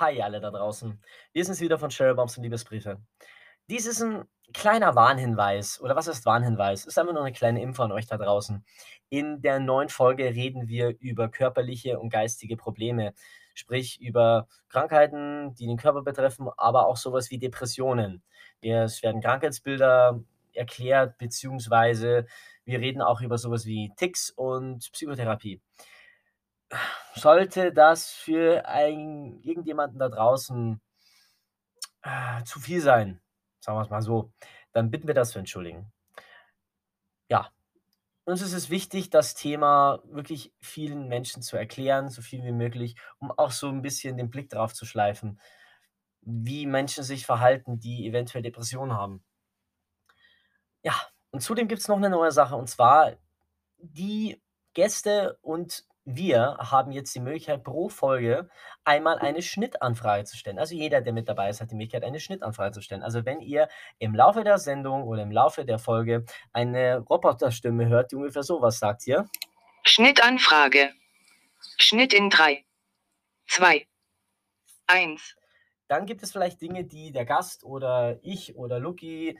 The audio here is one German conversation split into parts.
Hi alle da draußen. Wir sind wieder von Sherrybombs und Liebesbriefe. Dies ist ein kleiner Warnhinweis. Oder was ist Warnhinweis? Ist einfach nur eine kleine Info an euch da draußen. In der neuen Folge reden wir über körperliche und geistige Probleme. Sprich über Krankheiten, die den Körper betreffen, aber auch sowas wie Depressionen. Es werden Krankheitsbilder erklärt, beziehungsweise wir reden auch über sowas wie Ticks und Psychotherapie sollte das für ein, irgendjemanden da draußen äh, zu viel sein, sagen wir es mal so, dann bitten wir das zu entschuldigen. Ja, uns ist es wichtig, das Thema wirklich vielen Menschen zu erklären, so viel wie möglich, um auch so ein bisschen den Blick drauf zu schleifen, wie Menschen sich verhalten, die eventuell Depressionen haben. Ja, und zudem gibt es noch eine neue Sache, und zwar die Gäste und wir haben jetzt die Möglichkeit, pro Folge einmal eine Schnittanfrage zu stellen. Also jeder, der mit dabei ist, hat die Möglichkeit, eine Schnittanfrage zu stellen. Also wenn ihr im Laufe der Sendung oder im Laufe der Folge eine Roboterstimme hört, die ungefähr sowas sagt hier. Schnittanfrage. Schnitt in 3, 2, 1. Dann gibt es vielleicht Dinge, die der Gast oder ich oder Luki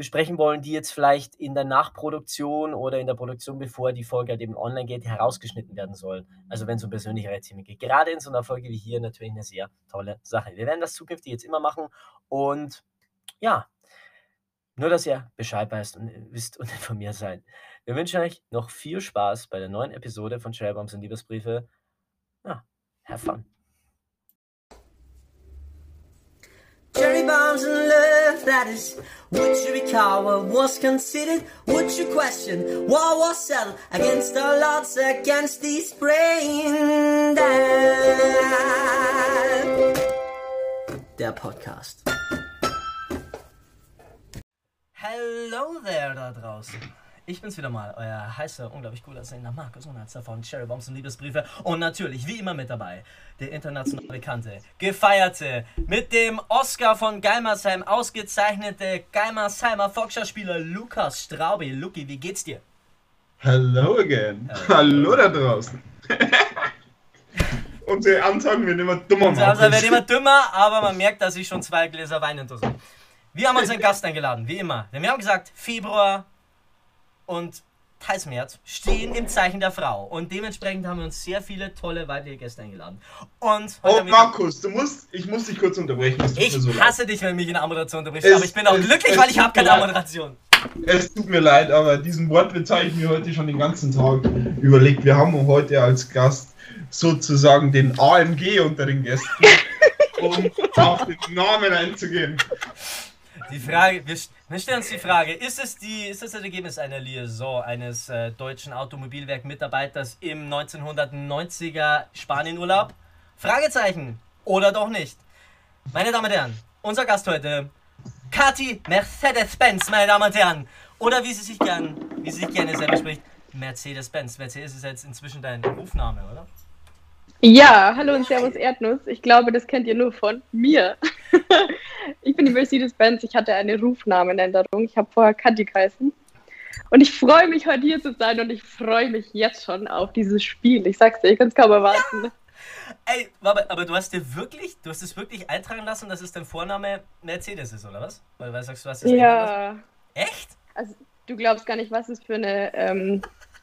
besprechen wollen, die jetzt vielleicht in der Nachproduktion oder in der Produktion, bevor die Folge halt eben online geht, herausgeschnitten werden sollen. Also wenn es um persönlichere Themen geht. Gerade in so einer Folge wie hier natürlich eine sehr tolle Sache. Wir werden das zukünftig jetzt immer machen und ja, nur dass ihr Bescheid weißt und wisst und informiert seid. Wir wünschen euch noch viel Spaß bei der neuen Episode von Shellbombs und Liebesbriefe. Ja, have fun. Cherry bombs and love, that is Would you recall what was considered, Would you question, what was settled against all odds, against these brain dead. Podcast. Hello there da draußen. Ich bin's wieder mal, euer heißer, unglaublich gut aussehender Markus Unatzer von Cherry Bombs und Liebesbriefe. Und natürlich, wie immer mit dabei, der international bekannte, gefeierte, mit dem Oscar von Geimersheim ausgezeichnete Geimersheimer Volksschauspieler Lukas Straubi. Luki, wie geht's dir? Hello again. Hello, Hallo da draußen. Unsere Ansagen werden immer dummer. Unsere Ansagen werden immer dümmer, aber man merkt, dass ich schon zwei Gläser Wein hinter sind. Wir haben uns einen Gast eingeladen, wie immer. Wir haben gesagt, Februar und Teilsmärz stehen im Zeichen der Frau. Und dementsprechend haben wir uns sehr viele tolle weibliche Gäste eingeladen. Und oh, Markus, du musst, ich muss dich kurz unterbrechen. Ich so hasse leid. dich, wenn mich in der Moderation unterbrichst. aber ich bin auch es, glücklich, es weil ich habe keine Moderation. Es tut mir leid, aber diesen Wortwitz habe ich mir heute schon den ganzen Tag überlegt. Wir haben heute als Gast sozusagen den AMG unter den Gästen, um auf den Namen einzugehen. Die Frage, wir, wir stellen uns die Frage, ist es, die, ist es das Ergebnis einer Liaison eines äh, deutschen Automobilwerk-Mitarbeiters im 1990er Spanienurlaub? Fragezeichen. Oder doch nicht? Meine Damen und Herren, unser Gast heute, Kati Mercedes-Benz, meine Damen und Herren. Oder wie sie sich gern, wie sie sich gerne selber spricht, Mercedes-Benz. Mercedes ist jetzt inzwischen dein Rufname, oder? Ja, hallo und Servus Erdnuss. Ich glaube, das kennt ihr nur von mir. ich bin die Mercedes-Benz. Ich hatte eine Rufnamenänderung. Ich habe vorher Kathi geheißen. Und ich freue mich, heute hier zu sein und ich freue mich jetzt schon auf dieses Spiel. Ich sag's dir, ich kann es kaum erwarten. Ja. Ey, aber, aber du hast dir wirklich, du hast es wirklich eintragen lassen, dass es dein Vorname Mercedes ist, oder was? Weil, weil sagst du, was ist Ja. Echt? Also, du glaubst gar nicht, was es für eine ähm,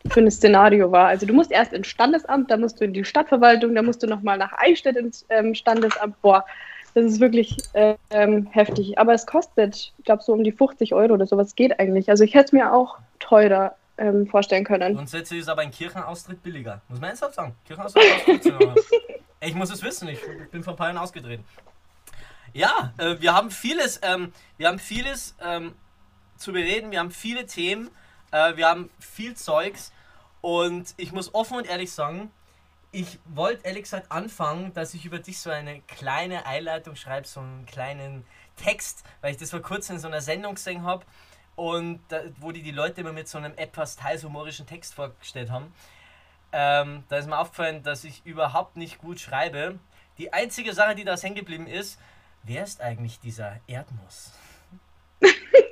für ein Szenario war. Also du musst erst ins Standesamt, da musst du in die Stadtverwaltung, da musst du nochmal nach Eichstätt ins ähm, Standesamt. Boah, das ist wirklich ähm, heftig. Aber es kostet, ich glaube, so um die 50 Euro oder sowas geht eigentlich. Also ich hätte es mir auch teurer ähm, vorstellen können. Grundsätzlich ist aber ein Kirchenaustritt billiger. Muss man ernsthaft sagen. Kirchenaustritt ist Ich muss es wissen, ich bin paar Jahren ausgetreten. Ja, äh, wir haben vieles, ähm, wir haben vieles ähm, zu bereden, wir haben viele Themen. Äh, wir haben viel Zeugs und ich muss offen und ehrlich sagen, ich wollte ehrlich gesagt anfangen, dass ich über dich so eine kleine Einleitung schreibe, so einen kleinen Text, weil ich das vor kurzem in so einer Sendung gesehen habe und da, wo die die Leute immer mit so einem etwas teils humorischen Text vorgestellt haben. Ähm, da ist mir aufgefallen, dass ich überhaupt nicht gut schreibe. Die einzige Sache, die da hängen geblieben ist, wer ist eigentlich dieser Erdnuss?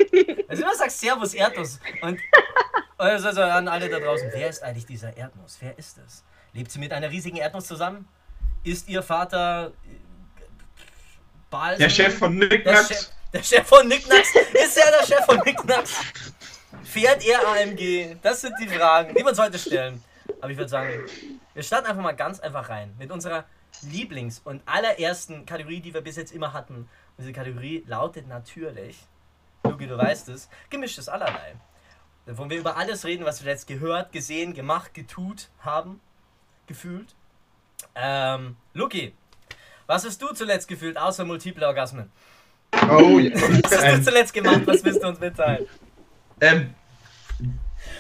Also immer sagst Servus Erdnuss. Und also, also an alle da draußen, wer ist eigentlich dieser Erdnuss? Wer ist es? Lebt sie mit einer riesigen Erdnuss zusammen? Ist ihr Vater Balsam. Der Chef von der, Chef, Nicknacks. der Chef von Nicknacks. Ist er der Chef von Nicknacks? Fährt er AMG? Das sind die Fragen, die man sollte stellen. Aber ich würde sagen, wir starten einfach mal ganz einfach rein. Mit unserer Lieblings- und allerersten Kategorie, die wir bis jetzt immer hatten. Und diese Kategorie lautet natürlich, Luki, du weißt es, gemischtes Allerlei. Wo wir über alles reden, was wir jetzt gehört, gesehen, gemacht, getut haben, gefühlt. Ähm, Luki, was hast du zuletzt gefühlt, außer multiple Orgasmen? Oh, ja. Was hast du ähm, zuletzt gemacht? Was willst du uns mitteilen? ähm,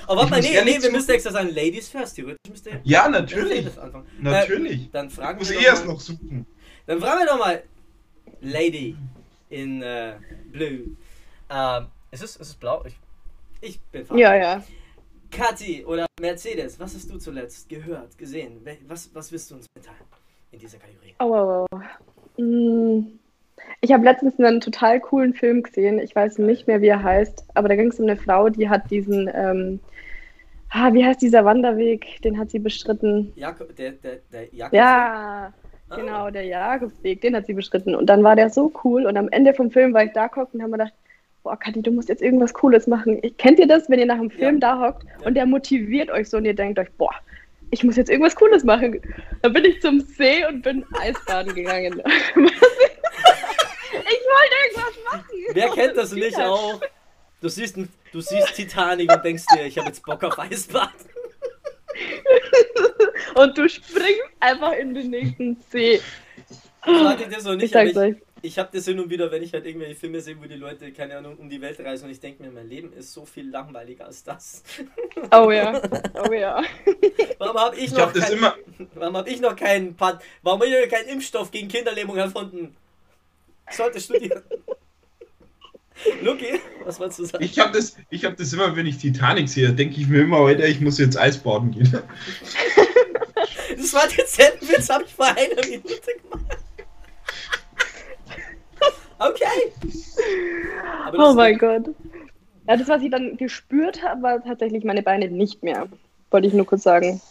Aber warte Ich mal, muss nee, nee, wir müssen extra sagen, Ladies first, theoretisch müsste ja, natürlich. Anfangen. Natürlich. Äh, dann Ich fragen muss wir eh doch erst mal, noch suchen. Dann fragen wir doch mal, Lady in äh, Blue. Ähm, ist es, ist es blau? Ich, ich bin farbenblind. Ja, ja. Kathi oder Mercedes, was hast du zuletzt gehört, gesehen? Was, was willst du uns mitteilen in dieser Kategorie? Oh, oh, oh. Ich habe letztens einen total coolen Film gesehen. Ich weiß nicht mehr, wie er heißt, aber da ging es um eine Frau, die hat diesen, ähm, ah, wie heißt dieser Wanderweg? Den hat sie bestritten. Jakob, der, der, der Jakob? Ja, Ah. genau, der Jakobsweg, den hat sie bestritten. Und dann war der so cool. Und am Ende vom Film war ich da gucken und haben wir gedacht, boah, Kathi, du musst jetzt irgendwas Cooles machen. Ich, kennt ihr das, wenn ihr nach dem Film da hockt Ja. und der motiviert euch so und ihr denkt euch, boah, ich muss jetzt irgendwas Cooles machen. Dann bin ich zum See und bin Eisbaden gegangen. ich wollte irgendwas machen. Wer kennt das nicht Ja. auch? Du siehst, du siehst Titanic und denkst dir, ich habe jetzt Bock auf Eisbaden. Und du springst einfach in den nächsten See. Das hatte ich das noch Ich nicht, euch. ich, ich habe das hin und wieder, wenn ich halt irgendwelche Filme sehe, wo die Leute, keine Ahnung, um die Welt reisen und ich denke mir, mein Leben ist so viel langweiliger als das. Oh ja, oh ja. Warum habe ich, Ich das kein- immer. warum hab ich noch keinen Pat Warum habe ich noch keinen Impfstoff gegen Kinderlähmung erfunden? Ich sollte studieren. Luki, was wolltest du sagen? Ich habe das, ich hab das immer, wenn ich Titanic sehe, denke ich mir immer, Alter, ich muss jetzt Eisbaden gehen. Das war denselben Witz, habe ich vor einer Minute gemacht. Okay. Oh mein Gott. Ja, das, was ich dann gespürt habe, war tatsächlich meine Beine nicht mehr. Wollte ich nur kurz sagen.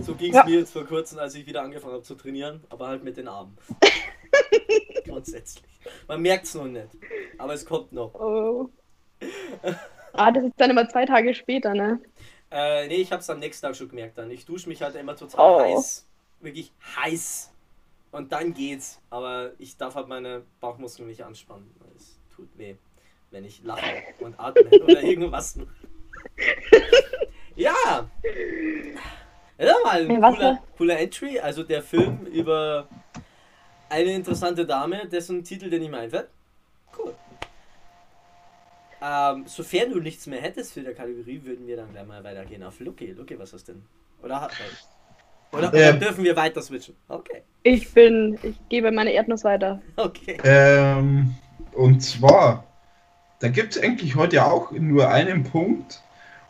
So ging es Ja. mir jetzt vor kurzem, als ich wieder angefangen habe zu trainieren, aber halt mit den Armen. Grundsätzlich. Man merkt es noch nicht, aber es kommt noch. Oh. Ah, das ist dann immer zwei Tage später, ne? Äh, nee, ich habe es am nächsten Tag schon gemerkt dann. Ich dusche mich halt immer total Oh. heiß. Wirklich heiß. Und dann geht's. Aber ich darf halt meine Bauchmuskeln nicht anspannen. weil Es tut weh, wenn ich lache und atme oder irgendwas. ja! Ja, mal ein cooler, cooler Entry. Also der Film über eine interessante Dame, dessen Titel dir nicht mehr einfällt. Cool. Ähm, sofern du nichts mehr hättest für die Kategorie, würden wir dann gleich mal weitergehen auf Lucky. Lucky, was ist denn? Oder, hat- oder, oder Ähm. dürfen wir weiter switchen? Okay. Ich bin, ich gebe meine Erdnuss weiter. Okay. Ähm, und zwar, da gibt es eigentlich heute auch nur einen Punkt,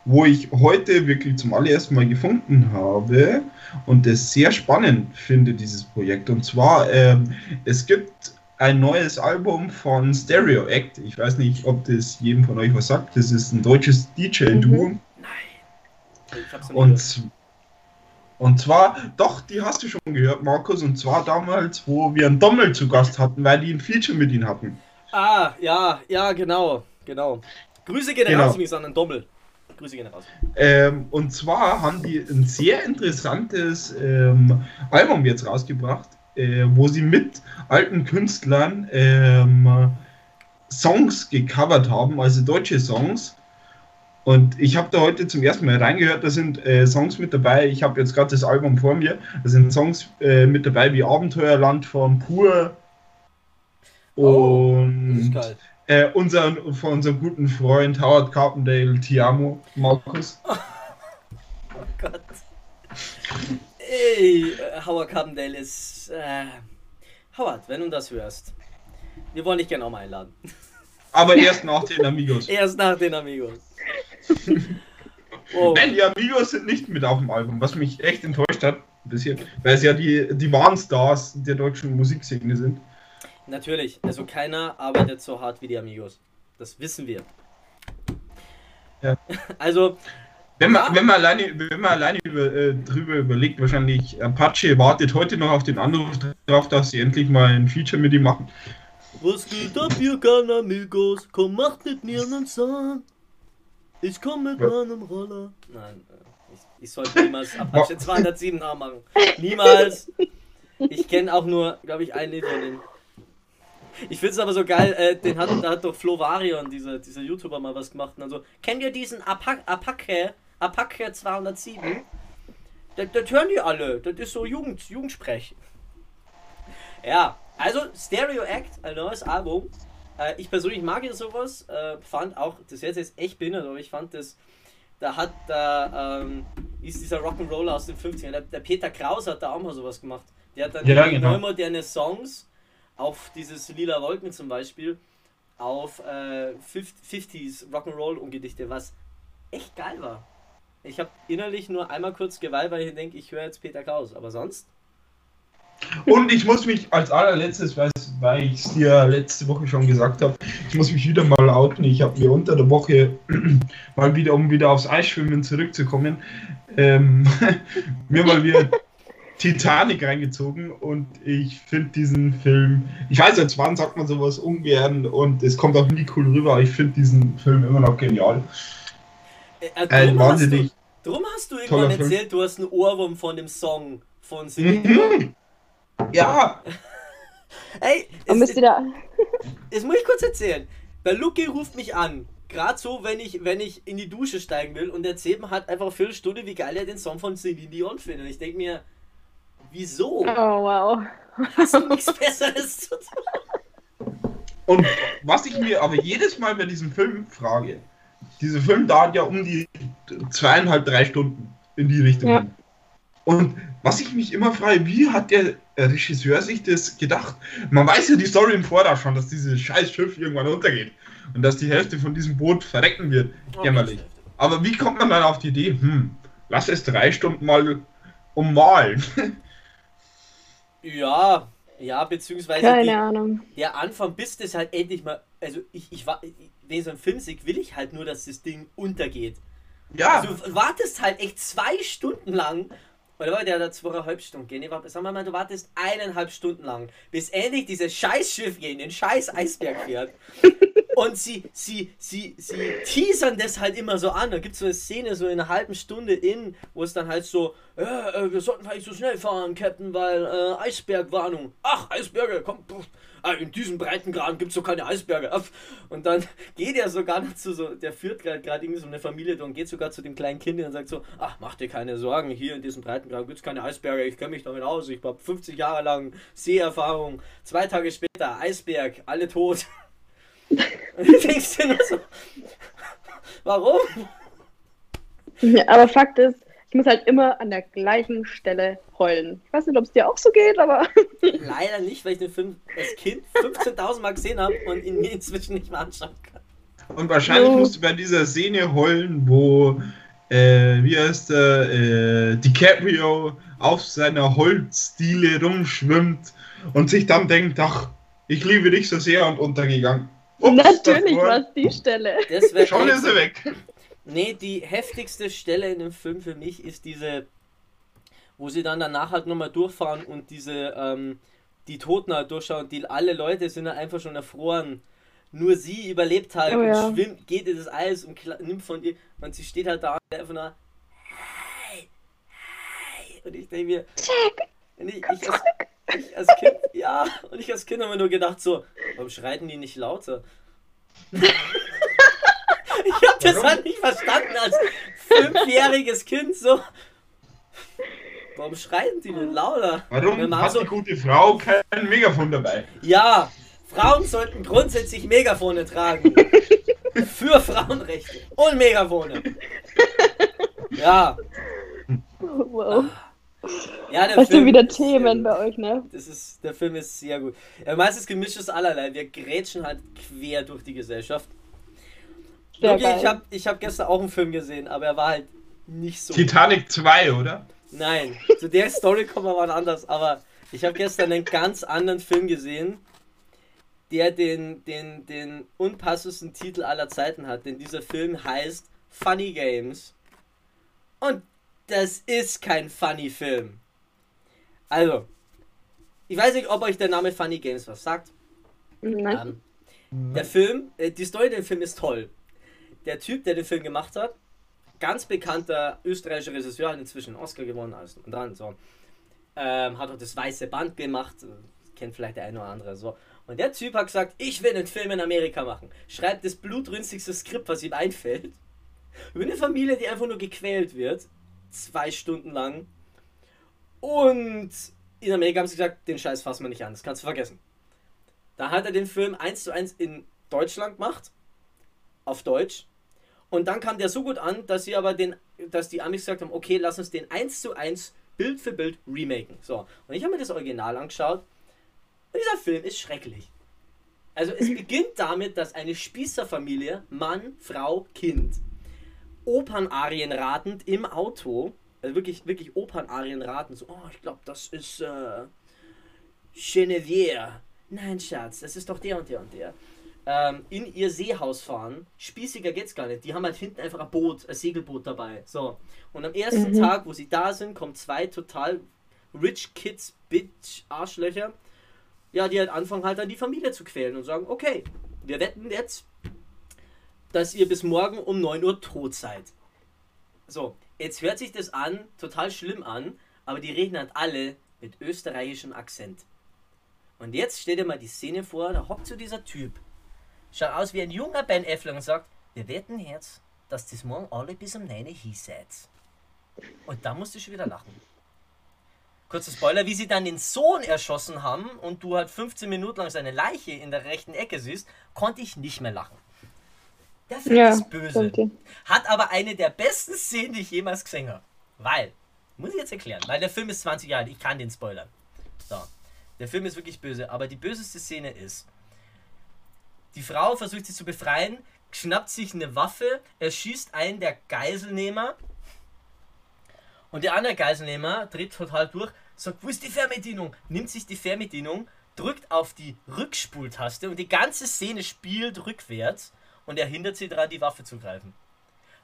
wo ich heute wirklich zum allerersten Mal gefunden habe und das sehr spannend finde, dieses Projekt. Und zwar, ähm, es gibt ein neues Album von Stereo Act. Ich weiß nicht, ob das jedem von euch was sagt. Das ist ein deutsches DJ-Duo. Nein. Ich hab's noch nie Und, und zwar, doch, die hast du schon gehört, Markus. Und zwar damals, wo wir einen Dommel zu Gast hatten, weil die ein Feature mit ihm hatten. Ah, ja, ja, genau. Genau. Grüße gehen Genau. raus übrigens an den Dommel. Grüße gehen raus. Ähm, und zwar haben die ein sehr interessantes ähm, Album jetzt rausgebracht, äh, wo sie mit alten Künstlern ähm, Songs gecovert haben, also deutsche Songs. Und ich habe da heute zum ersten Mal reingehört, da sind äh, Songs mit dabei. Ich habe jetzt gerade das Album vor mir. Da sind Songs äh, mit dabei wie Abenteuerland von Pur Oh, und äh, unser, von unserem guten Freund Howard Carpendale, Tiamo, Markus. Oh Gott. Ey, Howard Carpendale ist. Äh, Howard, wenn du das hörst. Wir wollen dich gerne auch mal einladen. Aber erst nach den Amigos. Erst nach den Amigos. Oh, Nein, die Amigos sind nicht mit auf dem Album, was mich echt enttäuscht hat. Ein bisschen. Weil es ja die, die wahren Stars der deutschen Musikszene sind. natürlich. Also keiner arbeitet so hart wie die Amigos. Das wissen wir. Ja. Also, Wenn man, Ja. wenn man alleine, wenn man alleine über, äh, drüber überlegt, wahrscheinlich Apache wartet heute noch auf den Anruf drauf, dass sie endlich mal ein Feature mit ihm machen. Was geht ab, ihr Amigos? Komm, macht mit mir einen Song. Ich komm mit Ja. meinem Roller. Nein, äh, ich, ich sollte niemals Apache 207 nachmachen. Niemals. Ich kenne auch nur, glaube ich, ein Lied von ihm. Ich finde es aber so geil, äh, den hat, da hat doch Flo Varion, dieser, dieser YouTuber, mal was gemacht. Und dann so, kennt ihr diesen Apache, Apache, Apache 207? Das, das hören die alle. Das ist so Jugend, Jugendsprech. Ja, also Stereo Act, ein neues Album. Äh, ich persönlich mag ja sowas. Äh, fand auch, das wird jetzt echt behindert, aber ich fand das. Da hat da ähm, ist dieser Rock'n'Roller aus den 50ern. Der, der Peter Kraus hat da auch mal sowas gemacht. Der hat dann Ja, genau. moderne Songs auf dieses Lila Wolken zum Beispiel auf äh, 50s Rock'n'Roll umgedichtet, was echt geil war. Ich habe innerlich nur einmal kurz geweint, weil ich denke, ich höre jetzt Peter Kraus, aber sonst Und ich muss mich als allerletztes, weil, ich es dir letzte Woche schon gesagt habe, ich muss mich wieder mal outen. Ich habe mir unter der Woche mal wieder, um wieder aufs Eisschwimmen zurückzukommen, ähm, mir mal wieder Titanic reingezogen und ich finde diesen Film, ich weiß jetzt wann sagt man sowas ungern und es kommt auch nie cool rüber, aber ich finde diesen Film immer noch genial. äh, äh, drum, hast du, wahnsinnig drum hast du irgendwann Film. erzählt, du hast einen Ohrwurm von dem Song von Celine. Mhm. Ja, Ey, Und müsst es, ihr da. das muss ich kurz erzählen. Der Lucky ruft mich an. Gerade so, wenn ich, wenn ich in die Dusche steigen will und erzählt mir halt einfach eine Viertelstunde, wie geil er den Song von Celine Dion findet. Und ich denke mir, wieso? Oh, wow. Hast du nichts Besseres zu tun? Und was ich mir aber jedes Mal bei diesem Film frage, dieser Film dauert ja um die zweieinhalb, drei Stunden in die Richtung. Ja. Und was ich mich immer frage, wie hat der Regisseur sich das gedacht? Man weiß ja die Story im Voraus schon, dass dieses scheiß Schiff irgendwann untergeht und dass die Hälfte von diesem Boot verrecken wird. Jämmerlich. Aber wie kommt man dann auf die Idee, hm, lass es drei Stunden mal ummalen? Ja, ja, beziehungsweise Keine die, Ahnung. der Anfang, bis das halt endlich mal. Also, ich, ich, wa- wenn so einen Film sehe, will ich halt nur, dass das Ding untergeht. Ja, Also, du wartest halt echt zwei Stunden lang. Oder war der da zweieinhalb Stunden gehen? Nee, warte, sagen wir mal, du wartest eineinhalb Stunden lang, bis endlich dieses scheiß Schiff gegen den scheiß Eisberg fährt. Und sie, sie, sie, sie teasern das halt immer so an. Da gibt es so eine Szene, so in einer halben Stunde in, wo es dann halt so, äh, äh, wir sollten vielleicht so schnell fahren, Captain, weil äh, Eisbergwarnung. Ach, Eisberge, komm, ah, in diesem Breitengraden gibt es so keine Eisberge. Und dann geht er sogar noch zu so, der führt gerade irgendwie so eine Familie und geht sogar zu den kleinen Kindern und sagt so, ach, mach dir keine Sorgen, hier in diesem Breitengraden gibt es keine Eisberge, ich kenne mich damit aus, ich habe 50 Jahre lang Seeerfahrung. Zwei Tage später, Eisberg, alle tot. Du denkst dir nur so, warum? Ja, aber Fakt ist, ich muss halt immer an der gleichen Stelle heulen. Ich weiß nicht, ob es dir auch so geht, aber Leider nicht, weil ich den Film als Kind 15.000 Mal gesehen habe und ihn mir inzwischen nicht mehr anschauen kann. Und wahrscheinlich Jo. musst du bei dieser Szene heulen, wo, äh, wie heißt der, äh, DiCaprio auf seiner Holzdiele rumschwimmt und sich dann denkt, ach, ich liebe dich so sehr und untergegangen. Ups, natürlich war es die Stelle. Schon ist er weg. Nee, die heftigste Stelle in dem Film für mich ist diese, wo sie dann danach halt nochmal durchfahren und diese, ähm, die Toten halt durchschauen, die alle Leute sind halt einfach schon erfroren. Nur sie überlebt halt Oh und ja. schwimmt, geht in das Eis und nimmt von ihr, und sie steht halt da und einfach nur, hey, hey, und ich denke mir, und ich, ich, ich als Kind, ja, und ich als Kind habe mir nur gedacht so, warum schreiten die nicht lauter? Ich habe das Warum? halt nicht verstanden als fünfjähriges Kind so. Warum schreien die denn lauter? Warum Wenn man hat so- die gute Frau kein Megafon dabei? Ja, Frauen sollten grundsätzlich Megafone tragen. Für Frauenrechte und Megafone. Ja, Wow. Ja, der Was Film sind wieder Themen gut. bei euch, ne? Das ist, der Film ist sehr gut. Ja, meistens gemischtes allerlei. Wir grätschen halt quer durch die Gesellschaft. Sehr Luki, geil. ich habe ich hab gestern auch einen Film gesehen, aber er war halt nicht so. Titanic 2, oder? Nein, zu der Story kommen wir mal anders, aber ich habe gestern einen ganz anderen Film gesehen, der den, den, den unpassendsten Titel aller Zeiten hat, denn dieser Film heißt Funny Games. Und das ist kein Funny Film. Also, ich weiß nicht, ob euch der Name Funny Games was sagt. Nein. Ähm, der Film, äh, die Story der Film ist toll. Der Typ, der den Film gemacht hat, ganz bekannter österreichischer Regisseur, hat inzwischen einen Oscar gewonnen, alles und dran, so. Ähm, hat auch das weiße Band gemacht, äh, kennt vielleicht der eine oder andere, so. Und der Typ hat gesagt, ich will einen Film in Amerika machen. Schreibt das blutrünstigste Skript, was ihm einfällt. Über eine Familie, die einfach nur gequält wird. Zwei Stunden lang. Und in Amerika haben sie gesagt, den Scheiß fassen wir nicht an, das kannst du vergessen. Da hat er den Film eins zu eins in Deutschland gemacht. Auf Deutsch. Und dann kam der so gut an, dass sie aber den, dass die Amis gesagt haben, okay, lass uns den eins zu eins Bild für Bild remaken. So. Und ich habe mir das Original angeschaut. Und dieser Film ist schrecklich. Also es beginnt damit, dass eine Spießerfamilie, Mann, Frau, Kind, Opernarien ratend im Auto, also wirklich, wirklich Opernarien raten, so, oh, ich glaube, das ist äh, Genevieve. Nein, Schatz, das ist doch der und der und der. Ähm, in ihr Seehaus fahren. Spießiger geht's gar nicht. Die haben halt hinten einfach ein Boot, ein Segelboot dabei. So. Und am ersten Mhm. Tag, wo sie da sind, kommen zwei total rich Kids, Bitch, Arschlöcher. Ja, die halt anfangen halt dann die Familie zu quälen und sagen, okay, wir wetten jetzt, dass ihr bis morgen um 9 Uhr tot seid. So, jetzt hört sich das an, total schlimm an, aber die reden halt alle mit österreichischem Akzent. Und jetzt stell dir mal die Szene vor, da hockt so dieser Typ, schaut aus wie ein junger Ben Affleck und sagt, wir wetten jetzt, dass das morgen alle bis um 9 Uhr hier seid. Und da musst du schon wieder lachen. Kurzer Spoiler, wie sie dann den Sohn erschossen haben und du halt 15 Minuten lang seine Leiche in der rechten Ecke siehst, konnte ich nicht mehr lachen. Der Film Ja, ist böse. Hat aber eine der besten Szenen, die ich jemals gesehen habe. Weil, muss ich jetzt erklären, weil der Film ist 20 Jahre alt, ich kann den spoilern. So. Der Film ist wirklich böse, aber die böseste Szene ist, die Frau versucht sich zu befreien, schnappt sich eine Waffe, erschießt einen der Geiselnehmer und der andere Geiselnehmer dreht total durch, sagt, wo ist die Fernbedienung? Nimmt sich die Fernbedienung, drückt auf die Rückspultaste und die ganze Szene spielt rückwärts und er hindert sie daran, die Waffe zu greifen.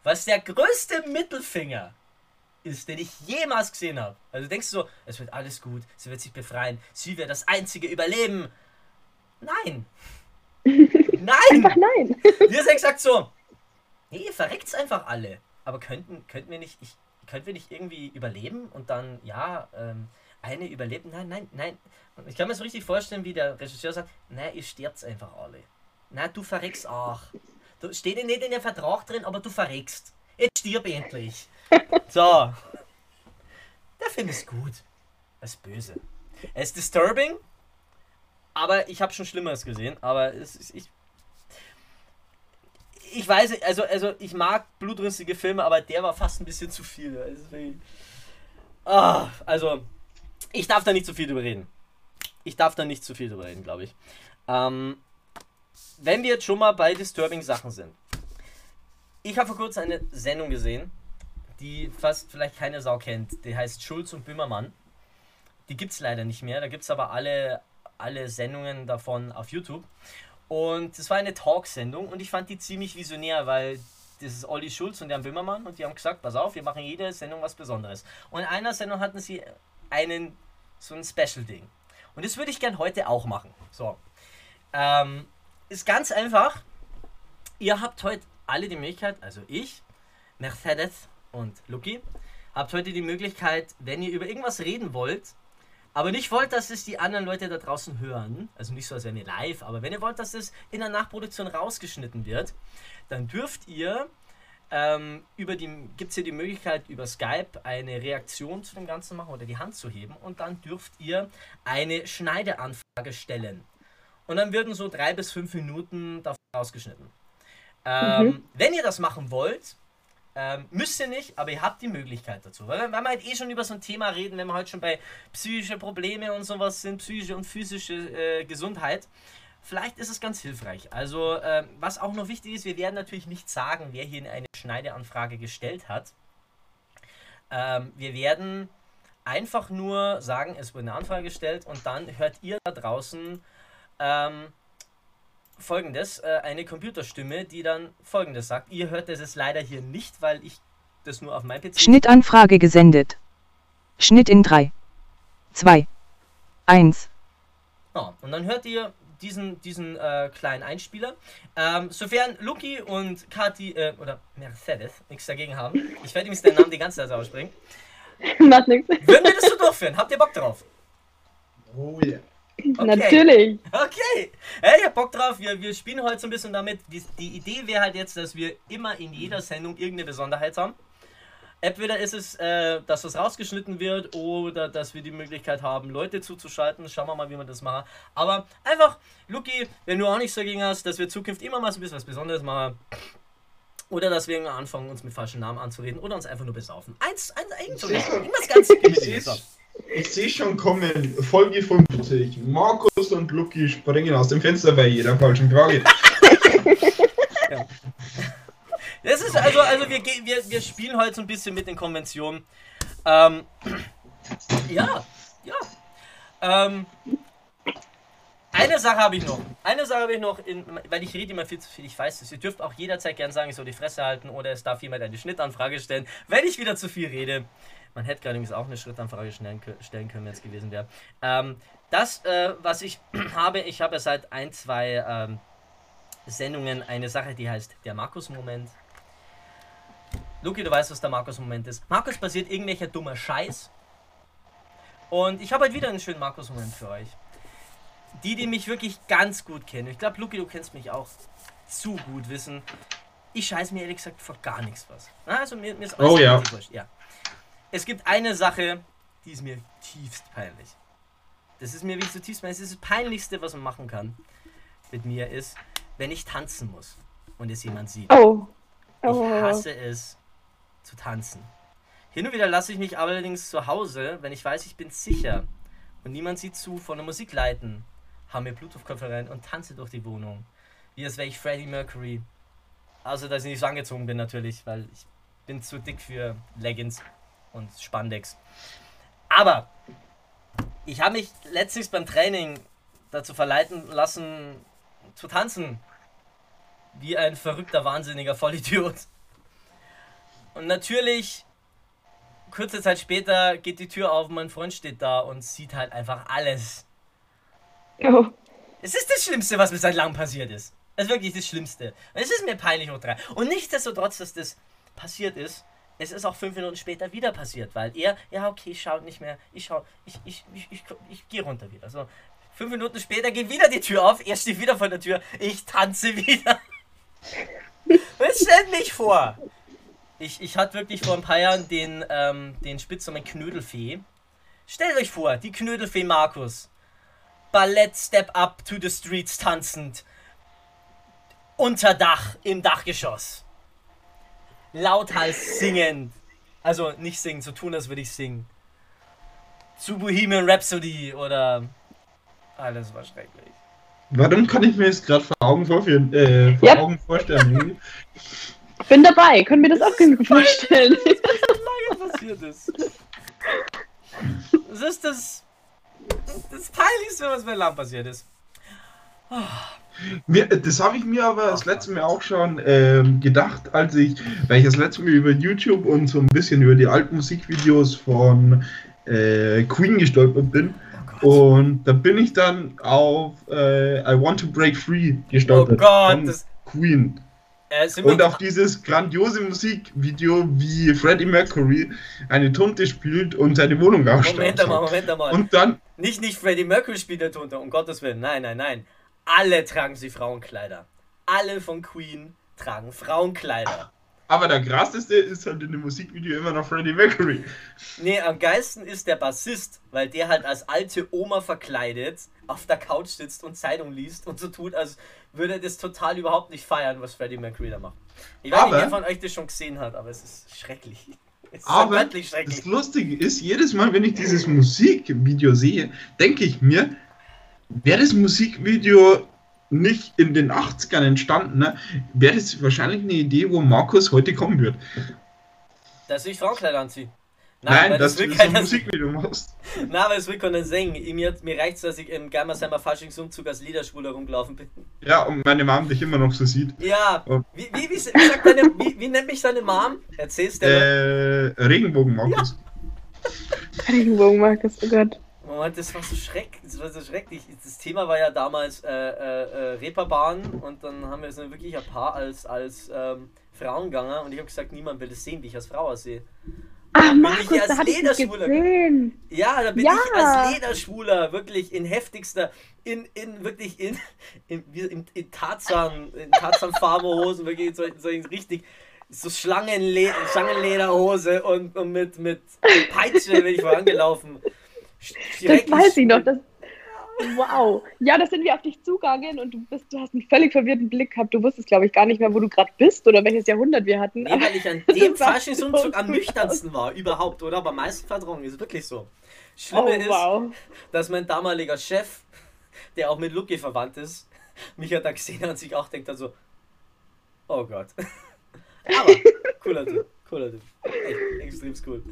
Was der größte Mittelfinger ist, den ich jemals gesehen habe. Also denkst du so, es wird alles gut, sie wird sich befreien, sie wird das einzige überleben. Nein. Nein! Einfach nein. Wir sind gesagt so, nee, ihr verreckt's einfach alle. Aber könnten, könnten wir nicht, ich, könnten wir nicht irgendwie überleben und dann, ja, ähm, eine überlebt? Nein, nein, nein. Ich kann mir so richtig vorstellen, wie der Regisseur sagt, nein, ihr sterbt einfach alle. Nein, du verreckst auch. Du steht ja nicht in der Vertrag drin, aber du verreckst. Jetzt stirb endlich. So. Der Film ist gut. Er ist böse. Er ist disturbing, aber ich habe schon Schlimmeres gesehen. Aber es ist, ich, ich weiß, also, also ich mag blutrünstige Filme, aber der war fast ein bisschen zu viel. Also, ah, also ich darf da nicht zu viel drüber reden. Ich darf da nicht zu viel drüber reden, glaube ich. Ähm, wenn wir jetzt schon mal bei disturbing Sachen sind. Ich habe vor kurzem eine Sendung gesehen, die fast vielleicht keine Sau kennt. Die heißt Schulz und Böhmermann. Die gibt es leider nicht mehr. Da gibt es aber alle, alle Sendungen davon auf YouTube. Und es war eine Talksendung und ich fand die ziemlich visionär, weil das ist Olli Schulz und Jan Böhmermann und die haben gesagt, pass auf, wir machen jede Sendung was Besonderes. Und in einer Sendung hatten sie einen, so ein Special-Ding. Und das würde ich gern heute auch machen. So. Ähm, ist ganz einfach. Ihr habt heute alle die Möglichkeit, also ich, Mercedes und Lucky, habt heute die Möglichkeit, wenn ihr über irgendwas reden wollt, aber nicht wollt, dass es die anderen Leute da draußen hören, also nicht so, als wären wir live, aber wenn ihr wollt, dass es in der Nachproduktion rausgeschnitten wird, dann dürft ihr ähm, über die, gibt es hier die Möglichkeit, über Skype eine Reaktion zu dem Ganzen machen oder die Hand zu heben und dann dürft ihr eine Schneideanfrage stellen. Und dann werden so drei bis fünf Minuten davon rausgeschnitten. Ähm, Wenn ihr das machen wollt, ähm, müsst ihr nicht, aber ihr habt die Möglichkeit dazu. Weil, weil wir halt eh schon über so ein Thema reden, wenn wir heute schon bei psychische Probleme und sowas sind, psychische und physische äh, Gesundheit, vielleicht ist es ganz hilfreich. Also, ähm, was auch noch wichtig ist, wir werden natürlich nicht sagen, wer hier eine Schneideanfrage gestellt hat. Ähm, wir werden einfach nur sagen, es wurde eine Anfrage gestellt und dann hört ihr da draußen ähm, folgendes, äh, eine Computerstimme, die dann folgendes sagt. Ihr hört das jetzt leider hier nicht, weil ich das nur auf mein PC Schnittanfrage gesendet. Schnitt in 3, 2, 1. Ja, und dann hört ihr diesen, diesen äh, kleinen Einspieler. Ähm, sofern Luki und Kati, äh, oder Mercedes, nichts dagegen haben, ich werde übrigens den Namen die ganze Zeit aussprechen, Macht nichts. würden wir das so durchführen? Habt ihr Bock drauf? Oh yeah. Okay. Natürlich. Okay. Hey, ich hab Bock drauf. Wir, wir spielen heute so ein bisschen damit. Die, die Idee wäre halt jetzt, dass wir immer in jeder Sendung irgendeine Besonderheit haben. Entweder ist es, äh, dass das rausgeschnitten wird oder dass wir die Möglichkeit haben, Leute zuzuschalten. Schauen wir mal, wie wir das machen. Aber einfach, Luki, wenn du auch nichts dagegen hast, dass wir zukünftig immer mal so ein bisschen was Besonderes machen. Oder dass wir anfangen, uns mit falschen Namen anzureden oder uns einfach nur besaufen. Eins, eins, eins, so irgendwas ganz Ich sehe schon kommen, Folge 50. Markus und Luki springen aus dem Fenster bei jeder falschen Frage. Das ist also, also wir, wir, wir spielen heute so ein bisschen mit den Konventionen. Ähm, ja, ja. Ähm, eine Sache habe ich noch. Eine Sache habe ich noch, in, weil ich rede immer viel zu viel. Ich weiß es. Ihr dürft auch jederzeit gern sagen, ich soll die Fresse halten oder es darf jemand eine Schnittanfrage stellen, wenn ich wieder zu viel rede. Man hätte gerade übrigens auch eine Schrittanfrage stellen kö- stellen können, wenn es gewesen wäre. Ähm, das, äh, was ich habe, ich habe seit ein, zwei ähm, Sendungen eine Sache, die heißt der Markus-Moment. Luki, du weißt, was der Markus-Moment ist. Markus passiert irgendwelcher dummer Scheiß. Und ich habe heute wieder einen schönen Markus-Moment für euch. Die, die mich wirklich ganz gut kennen. Ich glaube, Luki, du kennst mich auch zu gut wissen. Ich scheiße mir ehrlich gesagt vor gar nichts was. Also mir, mir ist alles Oh ja. wurscht. ja. Es gibt eine Sache, die ist mir tiefst peinlich. Das ist mir wirklich so tiefst peinlich. Das ist das Peinlichste, was man machen kann mit mir ist, wenn ich tanzen muss und es jemand sieht. Oh. Ich Oh. hasse es zu tanzen. Hin und wieder lasse ich mich allerdings zu Hause, wenn ich weiß, ich bin sicher und niemand sieht zu, von der Musik leiten, habe mir Bluetooth-Kopfhörer rein und tanze durch die Wohnung. Wie als wäre ich Freddie Mercury. Also, dass ich nicht so angezogen bin natürlich, weil ich bin zu dick für Leggings und Spandex. Aber ich habe mich letztens beim Training dazu verleiten lassen, zu tanzen. Wie ein verrückter, wahnsinniger Vollidiot. Und natürlich, kurze Zeit später geht die Tür auf, mein Freund steht da und sieht halt einfach alles. Oh. Es ist das Schlimmste, was mir seit langem passiert ist. Es ist wirklich das Schlimmste. Und es ist mir peinlich hoch drei. Und nichtsdestotrotz, dass das passiert ist, es ist auch fünf Minuten später wieder passiert, weil er, ja okay, schaut nicht mehr, ich schau, ich, ich, ich, ich, ich, gehe runter wieder. So, fünf Minuten später geht wieder die Tür auf, er steht wieder vor der Tür, ich tanze wieder. Was stellt mich vor? Ich, ich hatte wirklich vor ein paar Jahren den, ähm, den Spitznamen Knödelfee. Stellt euch vor, die Knödelfee Markus. Ballett Step Up to the Streets tanzend. Unter Dach, im Dachgeschoss. Lauthals singend. Also nicht singen, so tun, als würde ich singen. Zu Bohemian Rhapsody oder. Alles war schrecklich. Warum kann ich mir das gerade vor Augen vorführen, äh, vor Ja. Augen vorstellen? Bin dabei. Können wir das auch gut vorstellen? lange passiert ist. Das ist das. Das Peinlichste, was mir lang passiert ist. Mir, das habe ich mir aber das letzte Mal auch schon ähm, gedacht, als ich, weil ich das letzte Mal über YouTube und so ein bisschen über die alten Musikvideos von äh, Queen gestolpert bin. Oh Und da bin ich dann auf äh, I Want to Break Free Oh gestolpert. Gott, von das. Queen. Äh, Und auf dieses grandiose Musikvideo, wie Freddie Mercury eine Tunte spielt und seine Wohnung Moment einmal, ausstattet. Moment einmal. Und dann, Nicht, nicht Freddie Mercury spielt der Tunte, um Gottes Willen. Nein, nein, nein. Alle tragen sie Frauenkleider. Alle von Queen tragen Frauenkleider. aber der krasseste ist halt in dem Musikvideo immer noch Freddie Mercury. Nee, am geilsten ist der Bassist, weil der halt als alte Oma verkleidet auf der Couch sitzt und Zeitung liest und so tut, als würde er das total überhaupt nicht feiern, was Freddie Mercury da macht. Ich weiß nicht, Aber- wer von euch das schon gesehen hat, aber es ist schrecklich. Es ist Aber wirklich schrecklich. das Lustige ist, jedes Mal, wenn ich dieses Musikvideo sehe, denke ich mir, wäre das Musikvideo nicht in den 80ern entstanden, ne, wäre das wahrscheinlich eine Idee, wo Markus heute kommen wird. Dass ich Frauenkleider anziehe. Nein, weil dass will du so ein Musikvideo machst. Na, aber es will keiner singen. Mir, mir reicht es, dass ich im Geimersheimer Faschingsumzug als Liederschwuler rumgelaufen bin. Ja, und meine Mom dich immer noch so sieht. Ja, Oh. wie, wie, wie, wie, sagt deine, wie, wie nennt mich deine Mom? Erzähl's dir. Äh, Regenbogen, Markus. Regenbogen, Markus, oh Gott. Oh das war so schrecklich. Das war so schrecklich. Das Thema war ja damals äh, äh, äh, Reeperbahn und dann haben wir so wirklich ein paar als, als ähm, Frauen gegangen und ich habe gesagt, niemand will das sehen, wie ich als Frau aussehe. Ach, bin Markus, ich als da hatte ich dich Lederschwuler gesehen. Ja, da bin Ja. ich als Lederschwuler wirklich in heftigster, in, in wirklich in, in, in, in Tarzan, in Tarzan Farmerhosen, wirklich in richtig so Schlangenle Schlangenlederhose und, und mit, mit Peitsche bin ich vorangelaufen. Das weiß ich noch. Das, wow. Ja, da sind wir auf dich zugegangen und du bist, du hast einen völlig verwirrten Blick gehabt. Du wusstest, glaube ich, gar nicht mehr, wo du gerade bist oder welches Jahrhundert wir hatten. Nee, weil ich an dem Faschingsumzug so am nüchternsten war, überhaupt, oder? Aber meisten verdrungen, ist wirklich so. Schlimme oh, ist, wow. dass mein damaliger Chef, der auch mit Lucky verwandt ist, mich hat da gesehen und sich auch denkt dann so, oh Gott. Aber cooler Typ, cooler Typ. Echt extrem cool.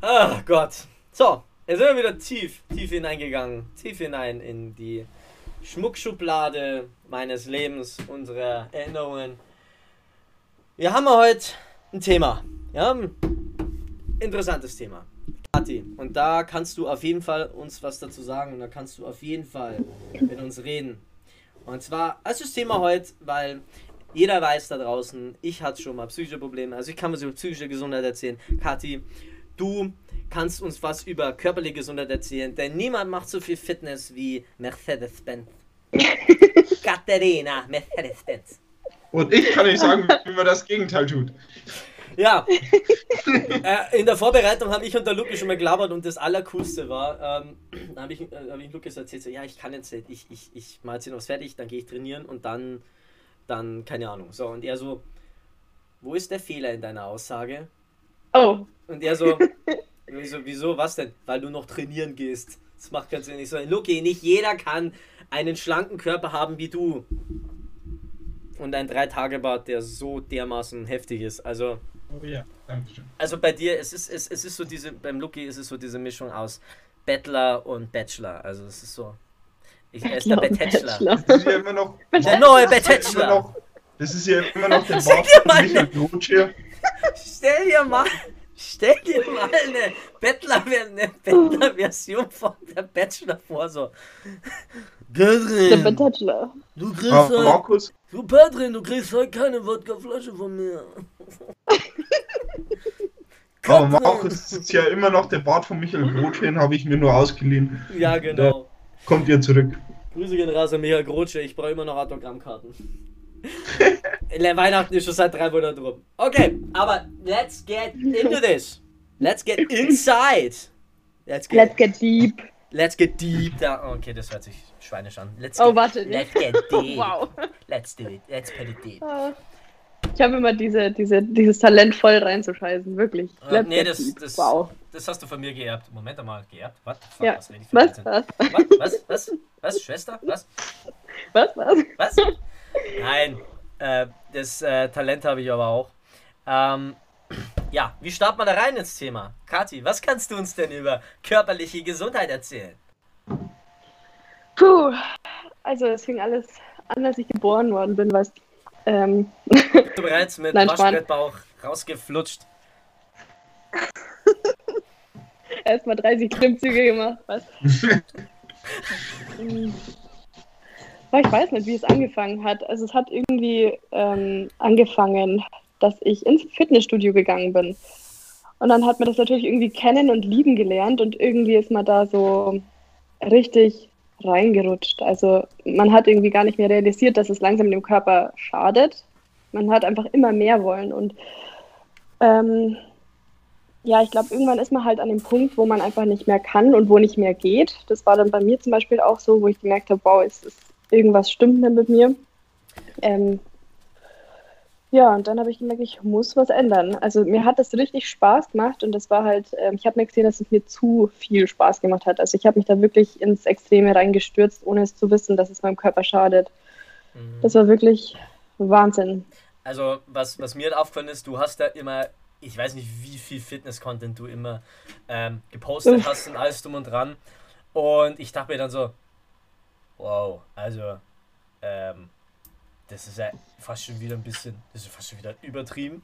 Ah Gott. So, jetzt sind wir wieder tief, tief hineingegangen, tief hinein in die Schmuckschublade meines Lebens, unserer Erinnerungen. Wir haben heute ein Thema. Ja, interessantes Thema. Kathi, und da kannst du auf jeden Fall uns was dazu sagen und da kannst du auf jeden Fall mit uns reden. Und zwar als das Thema heute, weil jeder weiß da draußen, ich hatte schon mal psychische Probleme, also ich kann was über psychische Gesundheit erzählen. Kathi, du kannst uns was über körperliche Gesundheit erzählen, denn niemand macht so viel Fitness wie Mercedes-Benz. Katharina Mercedes-Benz. Und ich kann euch sagen, wie man das Gegenteil tut. Ja, äh, in der Vorbereitung habe ich und der Lukas schon mal gelabert und das Allercoolste war, ähm, da habe ich, äh, hab ich Lukas erzählt, so, ja, ich kann jetzt nicht, ich, ich, ich mache jetzt hier noch was fertig, dann gehe ich trainieren und dann, dann, keine Ahnung. So, und er so, wo ist der Fehler in deiner Aussage? Oh, Und er so, ich so, wieso, was denn? Weil du noch trainieren gehst. Das macht keinen Sinn. Ich so, Luki, nicht jeder kann einen schlanken Körper haben wie du. Und ein Drei-Tage-Bart, der so dermaßen heftig ist. Also, Oh ja, danke schön. also bei dir, es ist, es, es ist so diese, beim Lucky ist es so diese Mischung aus Bettler und Bachelor. Also es ist so. Ich, ist der Bachelor und Bachelor. Das ist ja immer noch. Der neue noch- Das ist ja immer noch der Bart dir mal-. Stell dir mal, stell dir mal eine Bettler, eine Bettler-Version von der Bachelor vor, so. der Gudrun, Bachelor. du kriegst Aber heute, Markus, du Patrin, du kriegst heute keine Wodkaflasche von mir. aber Katrin. Markus ist ja immer noch der Bart von Michael Roach, den habe ich mir nur ausgeliehen. Ja, genau. Kommt ihr zurück. Grüße gehen raus an Michael Grotsche, ich brauche immer noch Autogrammkarten. Weihnachten ist schon seit drei Monaten rum. Okay, aber let's get into this. Let's get inside. Let's get, Let's get deep. let's get deep. Da, okay, das hört sich schweinisch an. Let's Oh, get, warte. Let's get deep. Wow. Let's do it. Let's put it deep. Ah. Ich habe immer diese, diese, dieses Talent voll reinzuscheißen, wirklich. Let's nee, das, deep. das, Wow. das hast du von mir geerbt. Moment einmal, geerbt? Was? Ja. Was, Was? Was? Was? Was? Was? Was? Schwester? Was? Was? Was? Was? Nein, äh, das äh, Talent habe ich aber auch. Ähm, ja, wie startet man da rein ins Thema? Kathi, was kannst du uns denn über körperliche Gesundheit erzählen? Puh. Also, es fing alles an, als ich geboren worden bin, weißt ähm, Bist du bereits mit Nein, Waschbrettbauch rausgeflutscht? erstmal 30 Klimmzüge gemacht, was? Aber ich weiß nicht, wie es angefangen hat. Also es hat irgendwie ähm, angefangen, dass ich ins Fitnessstudio gegangen bin. Und dann hat man das natürlich irgendwie kennen und lieben gelernt und irgendwie ist man da so richtig reingerutscht. Also man hat irgendwie gar nicht mehr realisiert, dass es langsam dem Körper schadet. Man hat einfach immer mehr wollen und ähm, ja, ich glaube, irgendwann ist man halt an dem Punkt, wo man einfach nicht mehr kann und wo nicht mehr geht. Das war dann bei mir zum Beispiel auch so, wo ich gemerkt habe, wow, es ist, irgendwas stimmt nicht mit mir. Ähm, ja, und dann habe ich gemerkt, ich muss was ändern. Also mir hat das richtig Spaß gemacht und das war halt, ähm, ich habe mir gesehen, dass es mir zu viel Spaß gemacht hat. Also ich habe mich da wirklich ins Extreme reingestürzt, ohne es zu wissen, dass es meinem Körper schadet. Mhm. Das war wirklich Wahnsinn. Also, was, was mir halt aufgefallen ist, du hast da immer, ich weiß nicht, wie viel Fitness-Content du immer ähm, gepostet hast und alles drum und dran. Und ich dachte mir dann so, wow, also, ähm, das ist ja fast schon wieder ein bisschen, das ist fast schon wieder übertrieben.